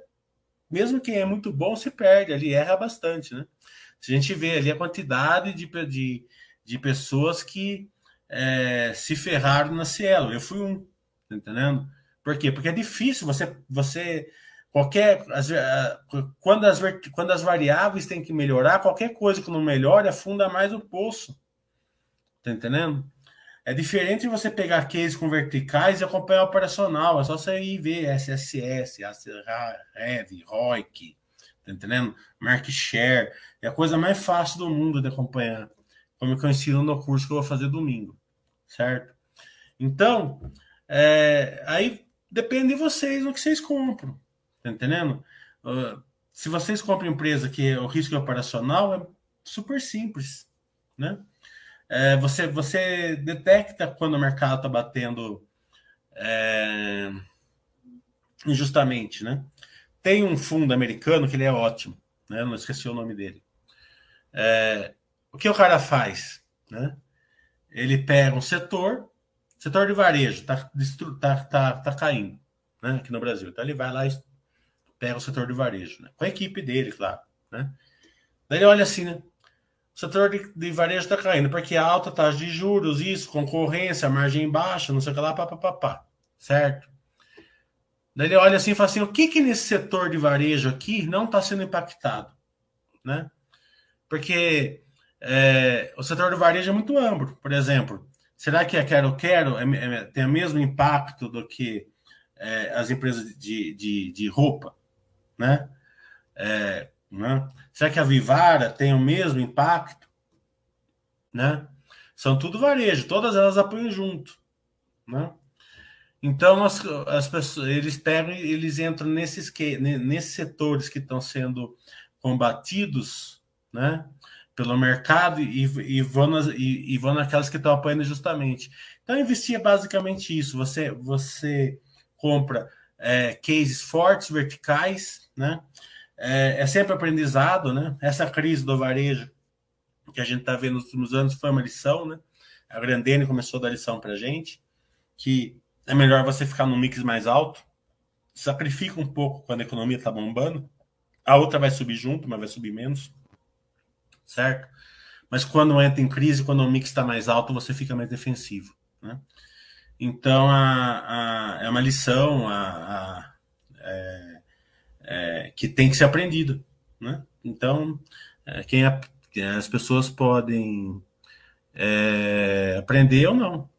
mesmo quem é muito bom, se perde ali, erra bastante, né? Se a gente vê ali a quantidade de, de, de pessoas que é, se ferraram na Cielo, eu fui um, tá entendendo? Por quê? Porque é difícil você, você qualquer as, quando, as, quando as variáveis têm que melhorar, qualquer coisa que não melhore afunda mais o poço. Tá entendendo? É diferente de você pegar cases com verticais e acompanhar o operacional. É só você ir ver SSS, Rev, ROIC, tá entendendo? Market Share. É a coisa mais fácil do mundo de acompanhar. Como eu ensino no curso que eu vou fazer domingo. Certo? Então, é, aí depende de vocês no que vocês compram. Tá entendendo? Uh, se vocês compram empresa que o risco é operacional, é super simples, né? É, você, você detecta quando o mercado está batendo é, injustamente, né? Tem um fundo americano que ele é ótimo, né? Não esqueci o nome dele. É, o que o cara faz, né? Ele pega um setor, setor de varejo, tá, tá, tá, tá caindo, né? Aqui no Brasil. Então ele vai lá e pega o setor de varejo, né? com a equipe dele, claro. Né? Daí ele olha assim, né? O setor de, de varejo está caindo, porque alta taxa de juros, isso, concorrência, margem baixa, não sei o que lá, papapá. Certo? Daí ele olha assim e fala assim: o que que nesse setor de varejo aqui não está sendo impactado? Né? Porque é, o setor de varejo é muito amplo. Por exemplo, será que a Quero Quero é, é, tem o mesmo impacto do que é, as empresas de, de, de roupa? Né? É, né? Será que a Vivara tem o mesmo impacto? Né? São tudo varejo, todas elas apoiam junto. Né? Então as, as pessoas, eles pegam eles entram nesses, que, nesses setores que estão sendo combatidos né, pelo mercado e, e, vão nas, e, e vão naquelas que estão apoiando justamente. Então investir é basicamente isso. Você, você compra é, cases fortes, verticais, né? É, é, sempre aprendizado, né? Essa crise do varejo que a gente está vendo nos últimos anos foi uma lição, né? A Grandene começou a dar lição para gente que é melhor você ficar no mix mais alto, sacrifica um pouco quando a economia está bombando, a outra vai subir junto, mas vai subir menos, certo? Mas quando entra em crise, quando o mix está mais alto, você fica mais defensivo, né? Então, a, a, é uma lição a, a é, é, que tem que ser aprendida. Né? Então, é, quem as pessoas podem é, aprender ou não.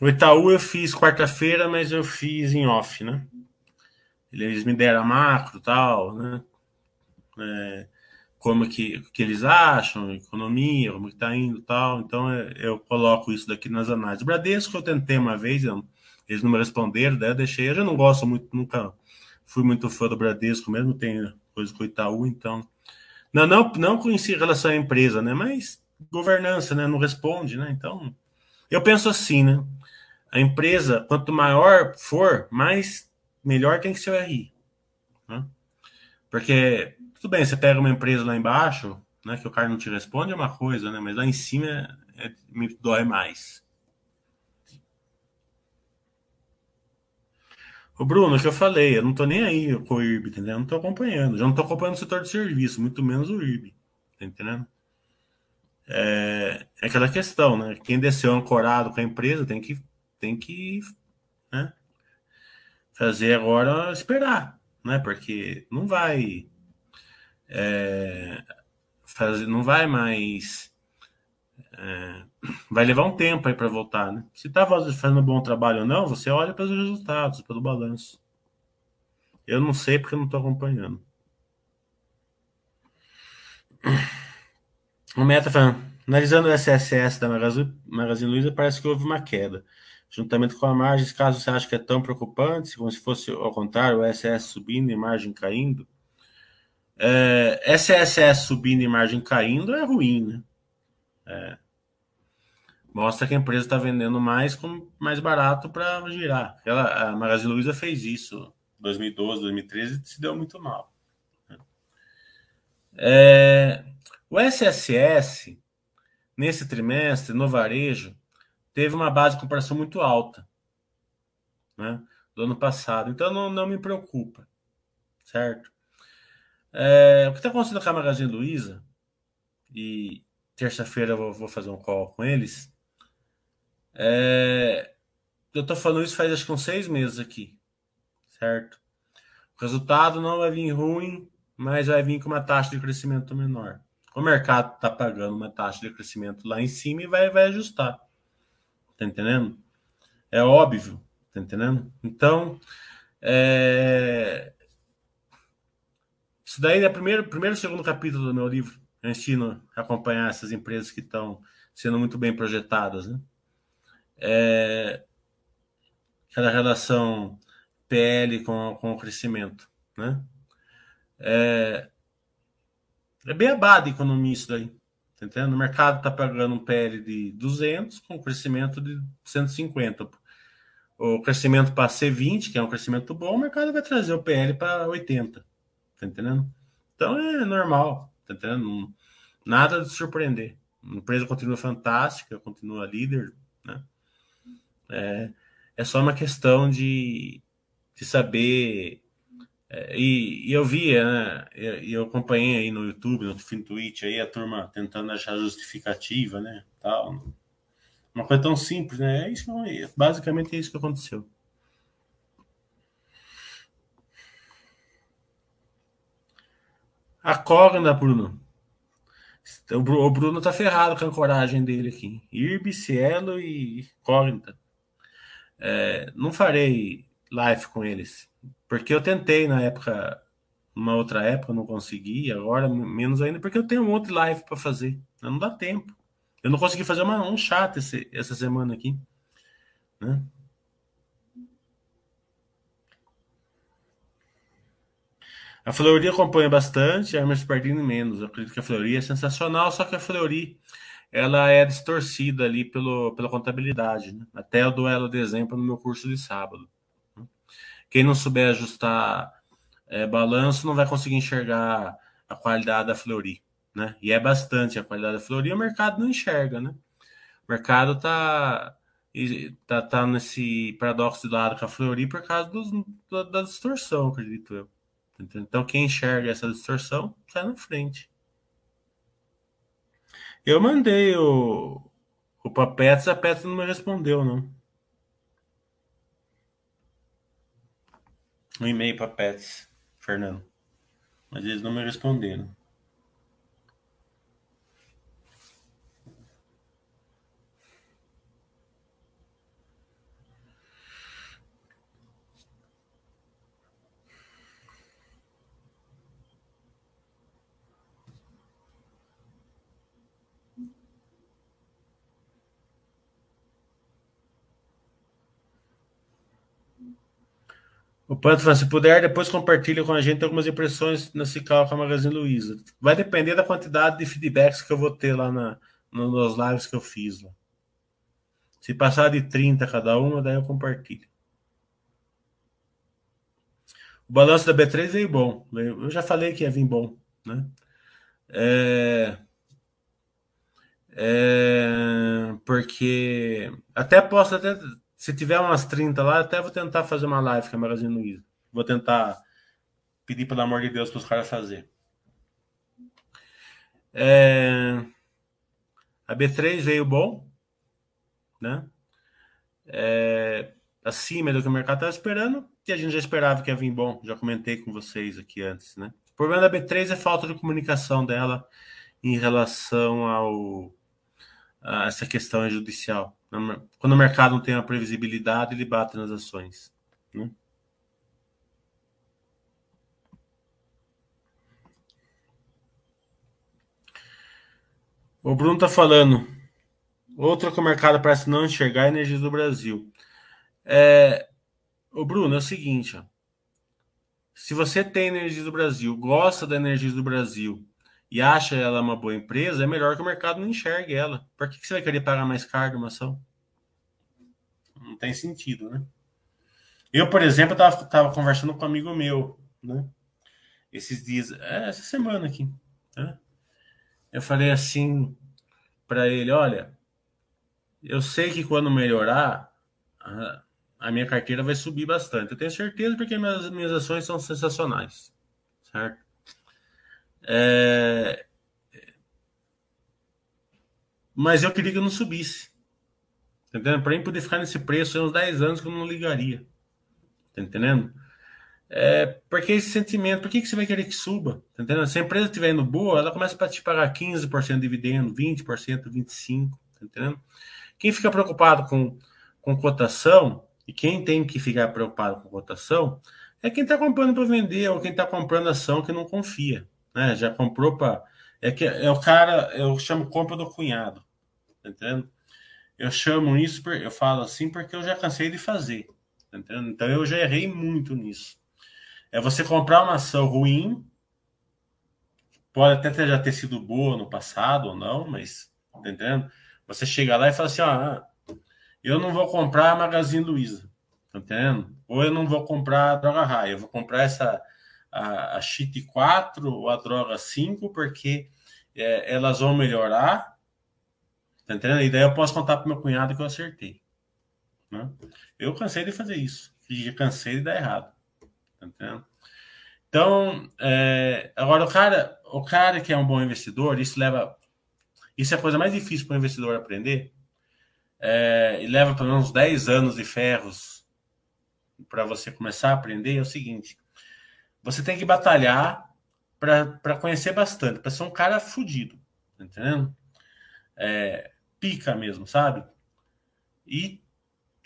O Itaú eu fiz quarta-feira, mas eu fiz em off, né? Eles me deram a macro tal, né? É, como que, que eles acham, economia, como que tá indo tal. Então é, eu coloco isso daqui nas análises. Bradesco eu tentei uma vez, eu, eles não me responderam, daí eu deixei. Eu já não gosto muito, nunca fui muito fã do Bradesco, mesmo tem coisa com o Itaú, então. Não, não, não conheci relação à empresa, né? Mas governança, né? Não responde, né? Então, eu penso assim, né? A empresa, quanto maior for, mais melhor tem que ser o RI. Né? Porque, tudo bem, você pega uma empresa lá embaixo, né, que o cara não te responde é uma coisa, né? Mas lá em cima é, é, me dói mais. O Bruno, que eu falei, eu não tô nem aí com o IRB, entendeu? Eu não tô acompanhando. Já não tô acompanhando o setor de serviço, muito menos o IRB, tá entendendo? É, é aquela questão, né? Quem desceu ancorado com a empresa tem que tem que né, fazer agora esperar, né? Porque não vai é, fazer, não vai mais é, vai levar um tempo aí para voltar, né? Se está fazendo um bom trabalho ou não, você olha para os resultados, pelo balanço. Eu não sei porque eu não estou acompanhando. O Meta falando, analisando o SSS da Magazine Luiza, parece que houve uma queda juntamente com a margem, caso você acha que é tão preocupante, como se fosse ao contrário, o SS subindo e margem caindo. É, SSS subindo e margem caindo é ruim, né? É, Mostra que a empresa está vendendo mais com mais barato para girar. Ela, a Magazine Luiza fez isso 2012, 2013 se deu muito mal. É, o SSS, nesse trimestre, no varejo, teve uma base de comparação muito alta né, do ano passado. Então não, não me preocupa, certo? É, o que está acontecendo com a Magazine Luiza, e terça-feira eu vou, fazer um call com eles, é, eu estou falando isso faz acho que uns seis meses aqui, certo? O resultado não vai vir ruim, mas vai vir com uma taxa de crescimento menor. O mercado está pagando uma taxa de crescimento lá em cima e vai, vai ajustar. Tá entendendo? É óbvio. Tá entendendo? Então, é... isso daí é o primeiro, primeiro e segundo capítulo do meu livro. Eu ensino a acompanhar essas empresas que estão sendo muito bem projetadas, né? É... Aquela relação PL com, com o crescimento, né? É, é bem abado a economia isso daí. Tá entendendo? O mercado está pagando um PL de 200 com crescimento de 150. O crescimento para ser 20, que é um crescimento bom, o mercado vai trazer o PL para 80. Tá entendendo? Então é normal. Tá entendendo? Nada de surpreender. A empresa continua fantástica, continua líder, né? É, é só uma questão de, de saber é, e, e, eu via, né? E eu, acompanhei aí no YouTube, no Twitch, aí a turma tentando achar justificativa, né? Tal. Uma coisa tão simples, né? É isso, basicamente é isso que aconteceu. Acorda, Bruno. O Bruno tá ferrado com a coragem dele aqui. Irbi, Cielo e Cognita. É, não farei live com eles. Porque eu tentei na época, numa outra época, não consegui, agora menos ainda, porque eu tenho um outro live para fazer. Não dá tempo. Eu não consegui fazer uma, um chat esse, essa semana aqui. Né? A Fleury acompanha bastante, a Hermes Pardini menos. Eu acredito que a Fleury é sensacional, só que a Fleury ela é distorcida ali pelo, pela contabilidade. Né? Até eu dou ela de exemplo no meu curso de sábado. Quem não souber ajustar é, balanço não vai conseguir enxergar a qualidade da Fleury, né? E é bastante a qualidade da Fleury, o mercado não enxerga, né? O mercado tá tá, tá nesse paradoxo de lado com a Fleury por causa dos, da, da distorção, acredito eu. Então quem enxerga essa distorção sai na frente. Eu mandei o, o Pets, a Pets não me respondeu, não. um e-mail para Pets, Fernando. Mas eles não me responderam. O Panto fala, se puder, depois compartilha com a gente algumas impressões na Cical com a Magazine Luiza. Vai depender da quantidade de feedbacks que eu vou ter lá na, nos lives que eu fiz. Lá. Se passar de 30 cada uma, daí eu compartilho. O balanço da B3 veio bom. Eu já falei que ia vir bom. Né? É, é, porque até posso até se tiver umas 30 lá, até vou tentar fazer uma live com a Magazine Luiza. Vou tentar pedir, pelo amor de Deus, para os caras fazer. É... A B3 veio bom, né? É... Acima do que o mercado estava esperando, e a gente já esperava que ia vir bom. Já comentei com vocês aqui antes, né? O problema da B3 é falta de comunicação dela em relação ao a essa questão judicial. Quando o mercado não tem a previsibilidade, ele bate nas ações. Né? O Bruno está falando. Outra que o mercado parece não enxergar é a energia do Brasil. É, o Bruno, é o seguinte: ó, se você tem energia do Brasil, gosta da energia do Brasil e acha ela uma boa empresa, é melhor que o mercado não enxergue ela. Por que, que você vai querer pagar mais caro uma ação? Não tem sentido, né? Eu, por exemplo, estava conversando com um amigo meu, né? Esses dias, é, essa semana aqui, né? Eu falei assim para ele, olha, eu sei que quando melhorar, a, a, minha carteira vai subir bastante. Eu tenho certeza porque minhas, minhas ações são sensacionais, certo? É... Mas eu queria que não subisse. Tá entendendo? Para mim poder ficar nesse preço, uns 10 anos que eu não ligaria. Tá entendendo? É, porque esse sentimento, por que, que você vai querer que suba? Tá entendendo? Se a empresa estiver indo boa, ela começa para te pagar 15% de dividendo, 20%, 25%, tá entendendo? Quem fica preocupado com, com cotação, e quem tem que ficar preocupado com cotação, é quem está comprando para vender ou quem está comprando ação que não confia né? Já comprou para. É que é o cara, eu chamo compra do cunhado, tá entendendo? Eu chamo isso, eu falo assim porque eu já cansei de fazer, tá entendendo? Então eu já errei muito nisso. É você comprar uma ação ruim, pode até já ter sido boa no passado ou não, mas, tá entendendo? Você chega lá e fala assim: ó, eu não vou comprar a Magazine Luiza, tá entendendo? Ou eu não vou comprar a Droga Raia, eu vou comprar essa a, a cheat 4 ou a droga 5, porque é, elas vão melhorar. Tá entendendo? E daí eu posso contar para meu cunhado que eu acertei. Né? Eu cansei de fazer isso. E cansei de dar errado. Tá entendendo? Então, é, agora o cara, o cara que é um bom investidor, isso leva. Isso é a coisa mais difícil para o investidor aprender. É, e leva pelo menos 10 anos de ferros para você começar a aprender. É o seguinte: você tem que batalhar para conhecer bastante, para ser um cara fudido, tá entendendo? É, pica mesmo, sabe? E,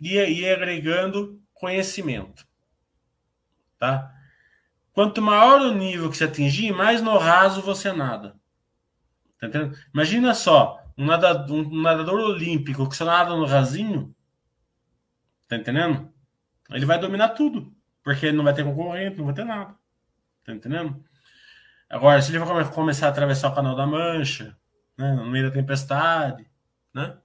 e agregando conhecimento, tá? Quanto maior o nível que você atingir, mais no raso você nada. Tá entendendo? Imagina só, um nadador, um nadador olímpico que só nada no rasinho, tá entendendo? Ele vai dominar tudo, porque ele não vai ter concorrente, não vai ter nada. Tá entendendo? Agora, se ele vai começar a atravessar o canal da Mancha, né, no meio da tempestade, né?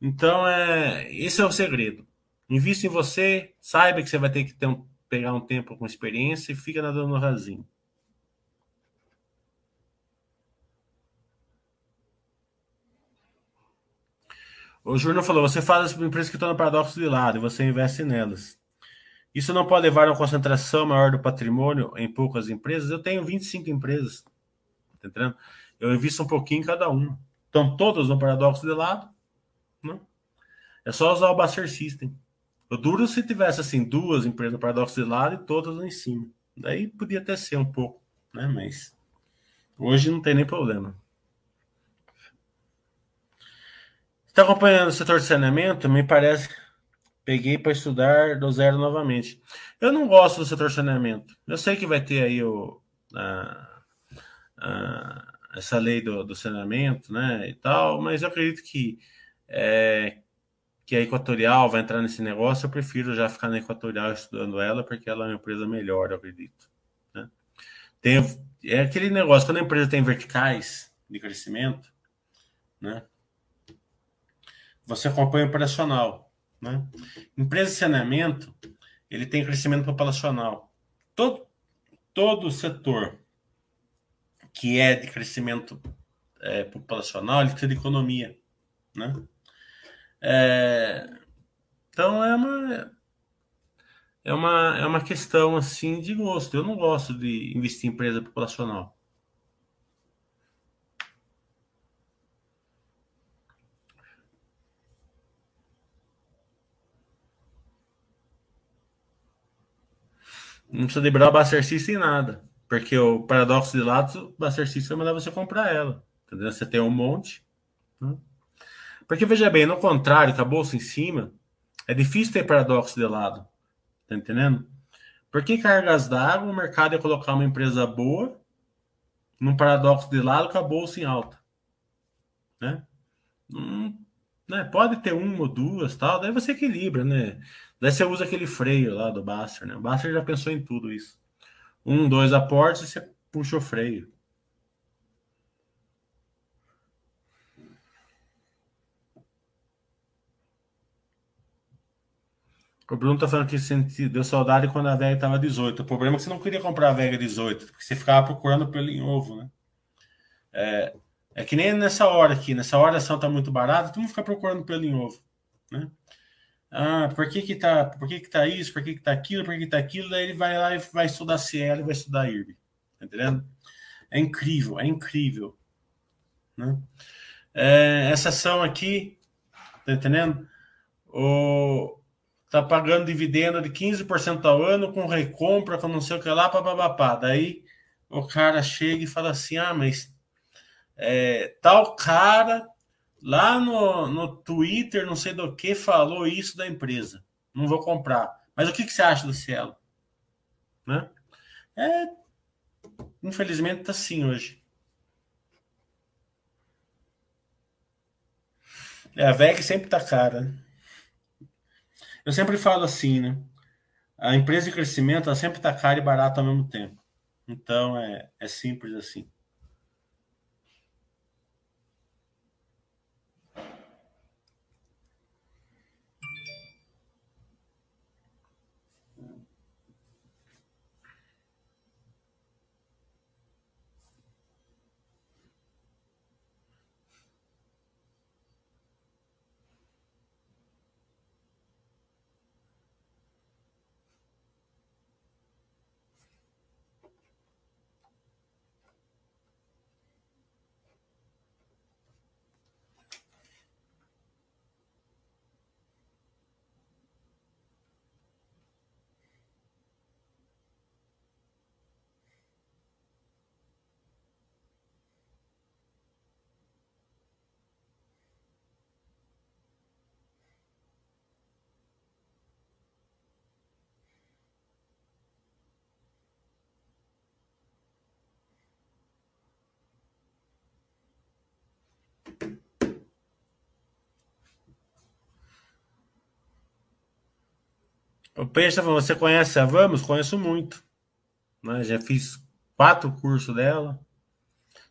Então, é, esse é o segredo. Invista em você, saiba que você vai ter que ter um, pegar um tempo com experiência e fica nadando no rasinho. O Júnior falou: você faz as empresas que estão no paradoxo de lado e você investe nelas. Isso não pode levar a uma concentração maior do patrimônio em poucas empresas? Eu tenho 25 empresas, tá entendendo? Eu invisto um pouquinho em cada uma. Estão todas no paradoxo de lado. Né? É só usar o Buster System. O duro se tivesse assim duas empresas no paradoxo de lado e todas em cima. Daí podia até ser um pouco, né? Mas hoje não tem nem problema. Está acompanhando o setor de saneamento? Me parece Peguei para estudar do zero novamente. Eu não gosto do setor saneamento. Eu sei que vai ter aí o, a, a, essa lei do, do, saneamento, né, e tal, mas eu acredito que é, que a Equatorial vai entrar nesse negócio. Eu prefiro já ficar na Equatorial estudando ela, porque ela é uma empresa melhor, eu acredito. Né? Tem, é aquele negócio, quando a empresa tem verticais de crescimento, né, você acompanha o operacional. Né? Empresa de saneamento, ele tem crescimento populacional. Todo, todo setor que é de crescimento é, populacional, ele precisa de economia. Né? É, então é uma, é uma é uma questão assim de gosto. Eu não gosto de investir em empresa populacional. Não precisa liberar o Buster System em nada. Porque o paradoxo de lado, o Buster System vai mandar você comprar ela. Entendeu? Você tem um monte. Né? Porque veja bem, no contrário, com a bolsa em cima, é difícil ter paradoxo de lado. Tá entendendo? Por que cargas d'água o mercado ia colocar uma empresa boa num paradoxo de lado com a bolsa em alta? Né? Hum, né? Pode ter uma ou duas, tal, daí você equilibra, né? Daí você usa aquele freio lá do Baster, né? O Baster já pensou em tudo isso. Um, dois aportes e você puxa o freio. O Bruno tá falando que senti, deu saudade quando a Vega tava 18. O problema é que você não queria comprar a Vega 18, porque você ficava procurando pelo em ovo, né? É, é que nem nessa hora aqui. Nessa hora a ação tá muito barata, tu não fica procurando pelo em ovo, né? Ah, por que que tá, por que que tá isso, por que que tá aquilo, por que que tá aquilo, daí ele vai lá e vai estudar CL vai estudar IRB, entendendo? É incrível, é incrível, né? É, essa ação aqui, tá entendendo? O, tá pagando dividendo de 15% ao ano com recompra, com não sei o que lá, papapá. Daí o cara chega e fala assim: ah, mas é, tal cara lá no, no Twitter, não sei do que, falou isso da empresa. Não vou comprar. Mas o que, que você acha do Cielo? Né? É, infelizmente tá assim hoje. É, a VEG sempre tá cara. Né? Eu sempre falo assim, né? A empresa de crescimento ela sempre tá cara e barata ao mesmo tempo. Então é, é simples assim. O Peixe tá falando, você conhece a Vamos? Conheço muito. Né? Já fiz quatro cursos dela.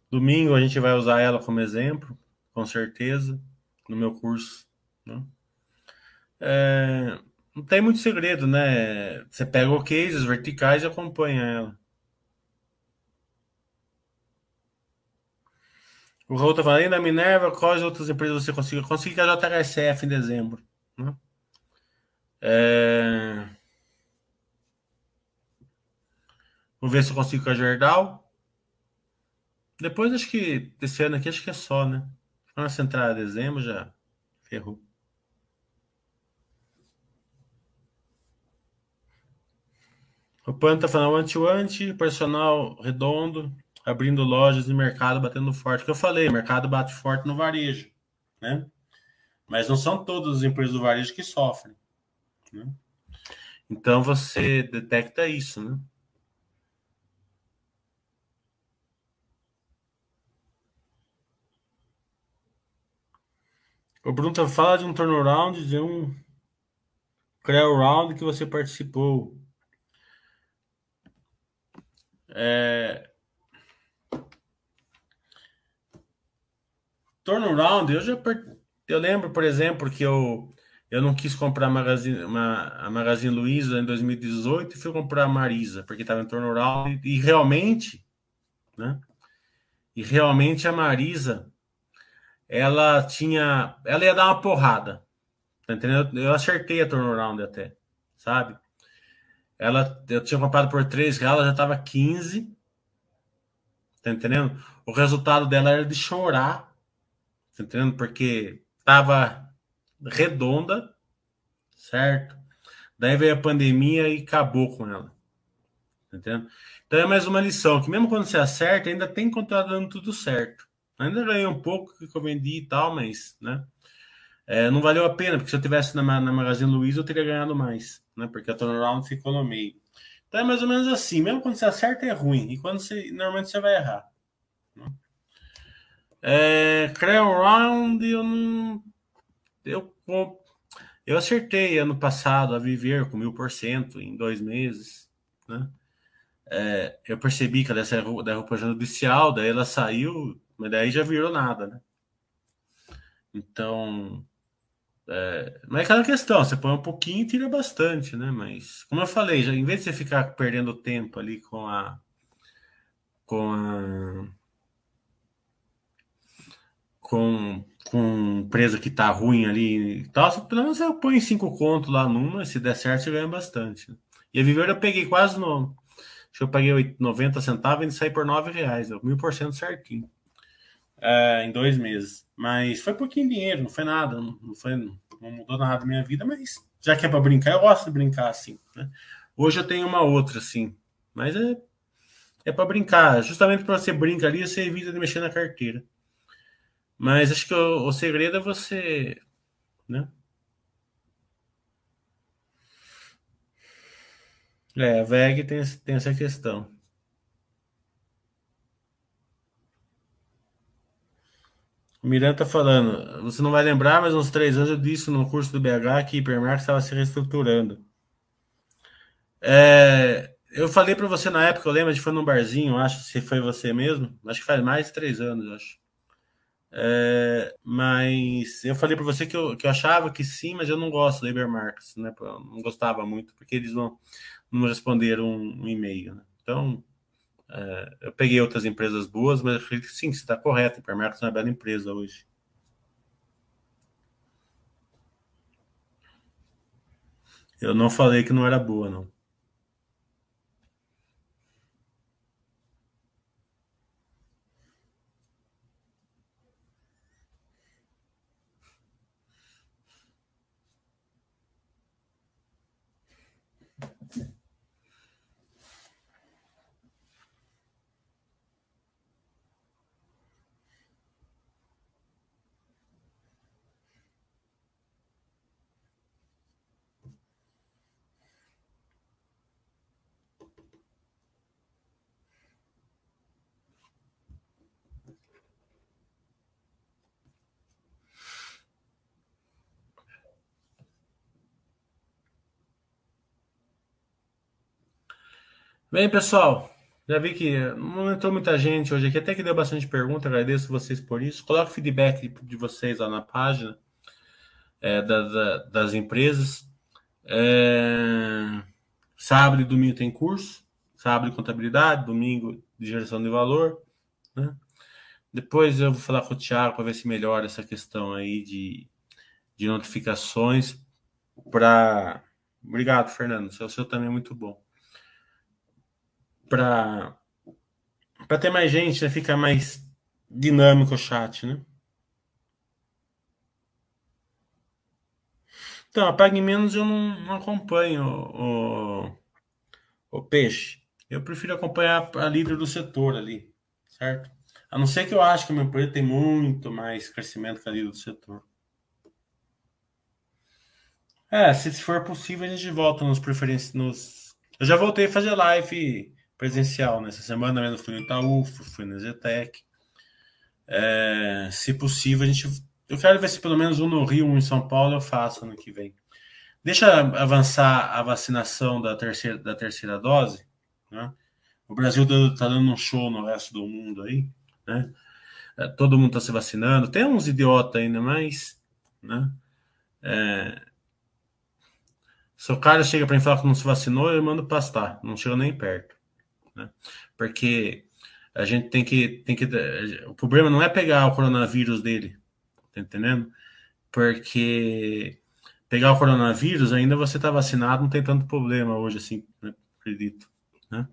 Domingo a gente vai usar ela como exemplo, com certeza, no meu curso. Né? É, não tem muito segredo, né? Você pega o cases verticais e acompanha ela. O Raul tá falando, da Minerva, quais outras empresas você conseguiu? Consegui com a JHSF em dezembro. Né? É... Vou ver se eu consigo com a Jordal. Depois acho que desse ano aqui acho que é só, né? Vamos entrar em dezembro já ferrou. O Pan tá falando anti-anti, personal redondo, abrindo lojas e mercado batendo forte. Que eu falei, mercado bate forte no varejo, né? Mas não são todas as empresas do varejo que sofrem. Né? Então você detecta isso, né? O Bruno tá fala de um turnaround, de um Creu Round que você participou. É... Turnaround, eu já eu lembro, por exemplo, que eu eu não quis comprar a Magazine, uma, a Magazine Luiza em 2018 e fui comprar a Marisa, porque estava em torno e, e realmente, né? E realmente a Marisa, ela tinha, ela ia dar uma porrada, tá entendendo? Eu acertei a turnaround até, sabe? Ela, eu tinha comprado por 3 reais, ela já estava 15, tá entendendo? O resultado dela era de chorar, tá entendendo? Porque tava redonda, certo? Daí veio a pandemia e acabou com ela. Entendendo? Então é mais uma lição, que mesmo quando você acerta, ainda tem que continuar dando tudo certo. Ainda ganhei um pouco que eu vendi e tal, mas, né? É, não valeu a pena, porque se eu tivesse na, na Magazine Luiza, eu teria ganhado mais, né? Porque a turnaround ficou no meio. Então é mais ou menos assim, mesmo quando você acerta é ruim, e quando você, normalmente você vai errar. Né? É, Round, eu não eu, eu acertei ano passado a viver com mil por cento em dois meses, né? É, eu percebi que ela ia da roupa judicial, daí ela saiu, mas daí já virou nada, né? Então, É, mas é aquela questão, você põe um pouquinho e tira bastante, né? Mas, como eu falei, já, em vez de você ficar perdendo tempo ali com a. com a. com, com empresa que tá ruim ali e tal, pelo menos você põe cinco contos lá numa, se der certo, você ganha bastante. E a Viveiro eu peguei quase no. Acho que eu paguei 90 centavos e saí por 9 reais, mil por cento certinho. É, em dois meses. Mas foi pouquinho dinheiro, não foi nada, não, foi, não mudou nada na minha vida, mas já que é para brincar, eu gosto de brincar assim. Né? Hoje eu tenho uma outra, assim, mas é, é para brincar. Justamente para você brincar ali, você evita de mexer na carteira. Mas acho que o, o segredo é você, né? É, a VEG tem, tem essa questão. O Miranda tá falando, você não vai lembrar, mas uns três anos eu disse no curso do BH que Hipermarket estava se reestruturando. É, eu falei para você na época, eu lembro, a gente foi num barzinho, acho, se foi você mesmo, acho que faz mais de três anos, acho. É, mas eu falei para você que eu, que eu achava que sim, mas eu não gosto do Ibermarks, né? Eu não gostava muito, porque eles não, não responderam um, um e-mail. Né? Então, é, eu peguei outras empresas boas, mas eu acredito que sim, você está correto. A Hipermarcos é uma bela empresa hoje. Eu não falei que não era boa, não. Bem, pessoal, já vi que não entrou muita gente hoje aqui, até que deu bastante pergunta, agradeço vocês por isso. Coloque feedback de vocês lá na página é, da, da, das empresas. É, sábado e domingo tem curso, sábado de contabilidade, domingo de geração de valor. Né? Depois eu vou falar com o Thiago para ver se melhora essa questão aí de, de notificações para. Obrigado, Fernando. O seu também é muito bom para para ter mais gente, né? Fica mais dinâmico o chat, né? Então, a Pague Menos eu não, não acompanho o, o, peixe. Eu prefiro acompanhar a líder do setor ali, certo? A não ser que eu acho que a minha empresa tem muito mais crescimento que a líder do setor. É, se for possível, a gente volta nos preferências. Nos... Eu já voltei a fazer live presencial. Nessa né? semana mesmo fui no Itaú, fui no Zetec. É, se possível, a gente. Eu quero ver se pelo menos um no Rio, um em São Paulo eu faço ano que vem. Deixa avançar a vacinação da terceira, da terceira dose. Né? O Brasil está dando um show no resto do mundo aí. Né? É, todo mundo está se vacinando. Tem uns idiotas ainda, mas. Né? É, se o cara chega para mim falar que não se vacinou, eu mando pastar. Não chega nem perto né? Porque a gente tem que, tem que. O problema não é pegar o coronavírus dele, tá entendendo? Porque pegar o coronavírus, ainda você tá vacinado, não tem tanto problema hoje, assim, né? acredito. Né?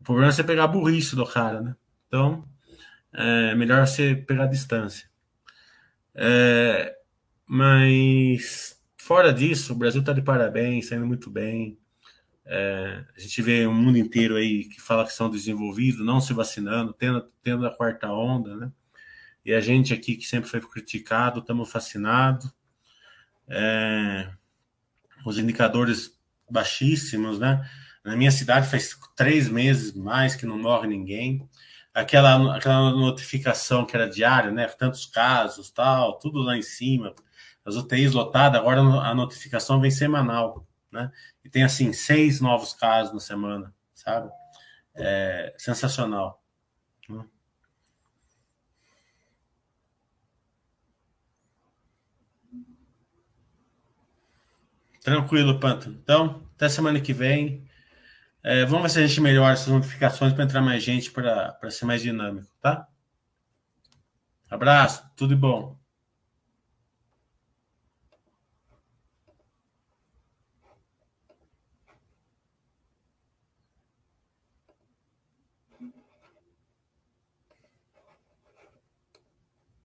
O problema é você pegar a burrice do cara, né? Então, é melhor você pegar a distância. É, mas, fora disso, o Brasil tá de parabéns, saindo muito bem. É, a gente vê um mundo inteiro aí que fala que são desenvolvidos, não se vacinando, tendo, tendo a quarta onda, né? E a gente aqui que sempre foi criticado, estamos fascinados. É, os indicadores baixíssimos, né? Na minha cidade faz três meses mais que não morre ninguém. Aquela, aquela notificação que era diária, né? Tantos casos, tal, tudo lá em cima. As UTIs lotadas, agora a notificação vem semanal né? E tem assim seis novos casos na semana, sabe? É sensacional. Tranquilo, Panto. Então, até semana que vem. É, vamos ver se a gente melhora essas notificações para entrar mais gente para ser mais dinâmico, tá? Abraço, tudo bom.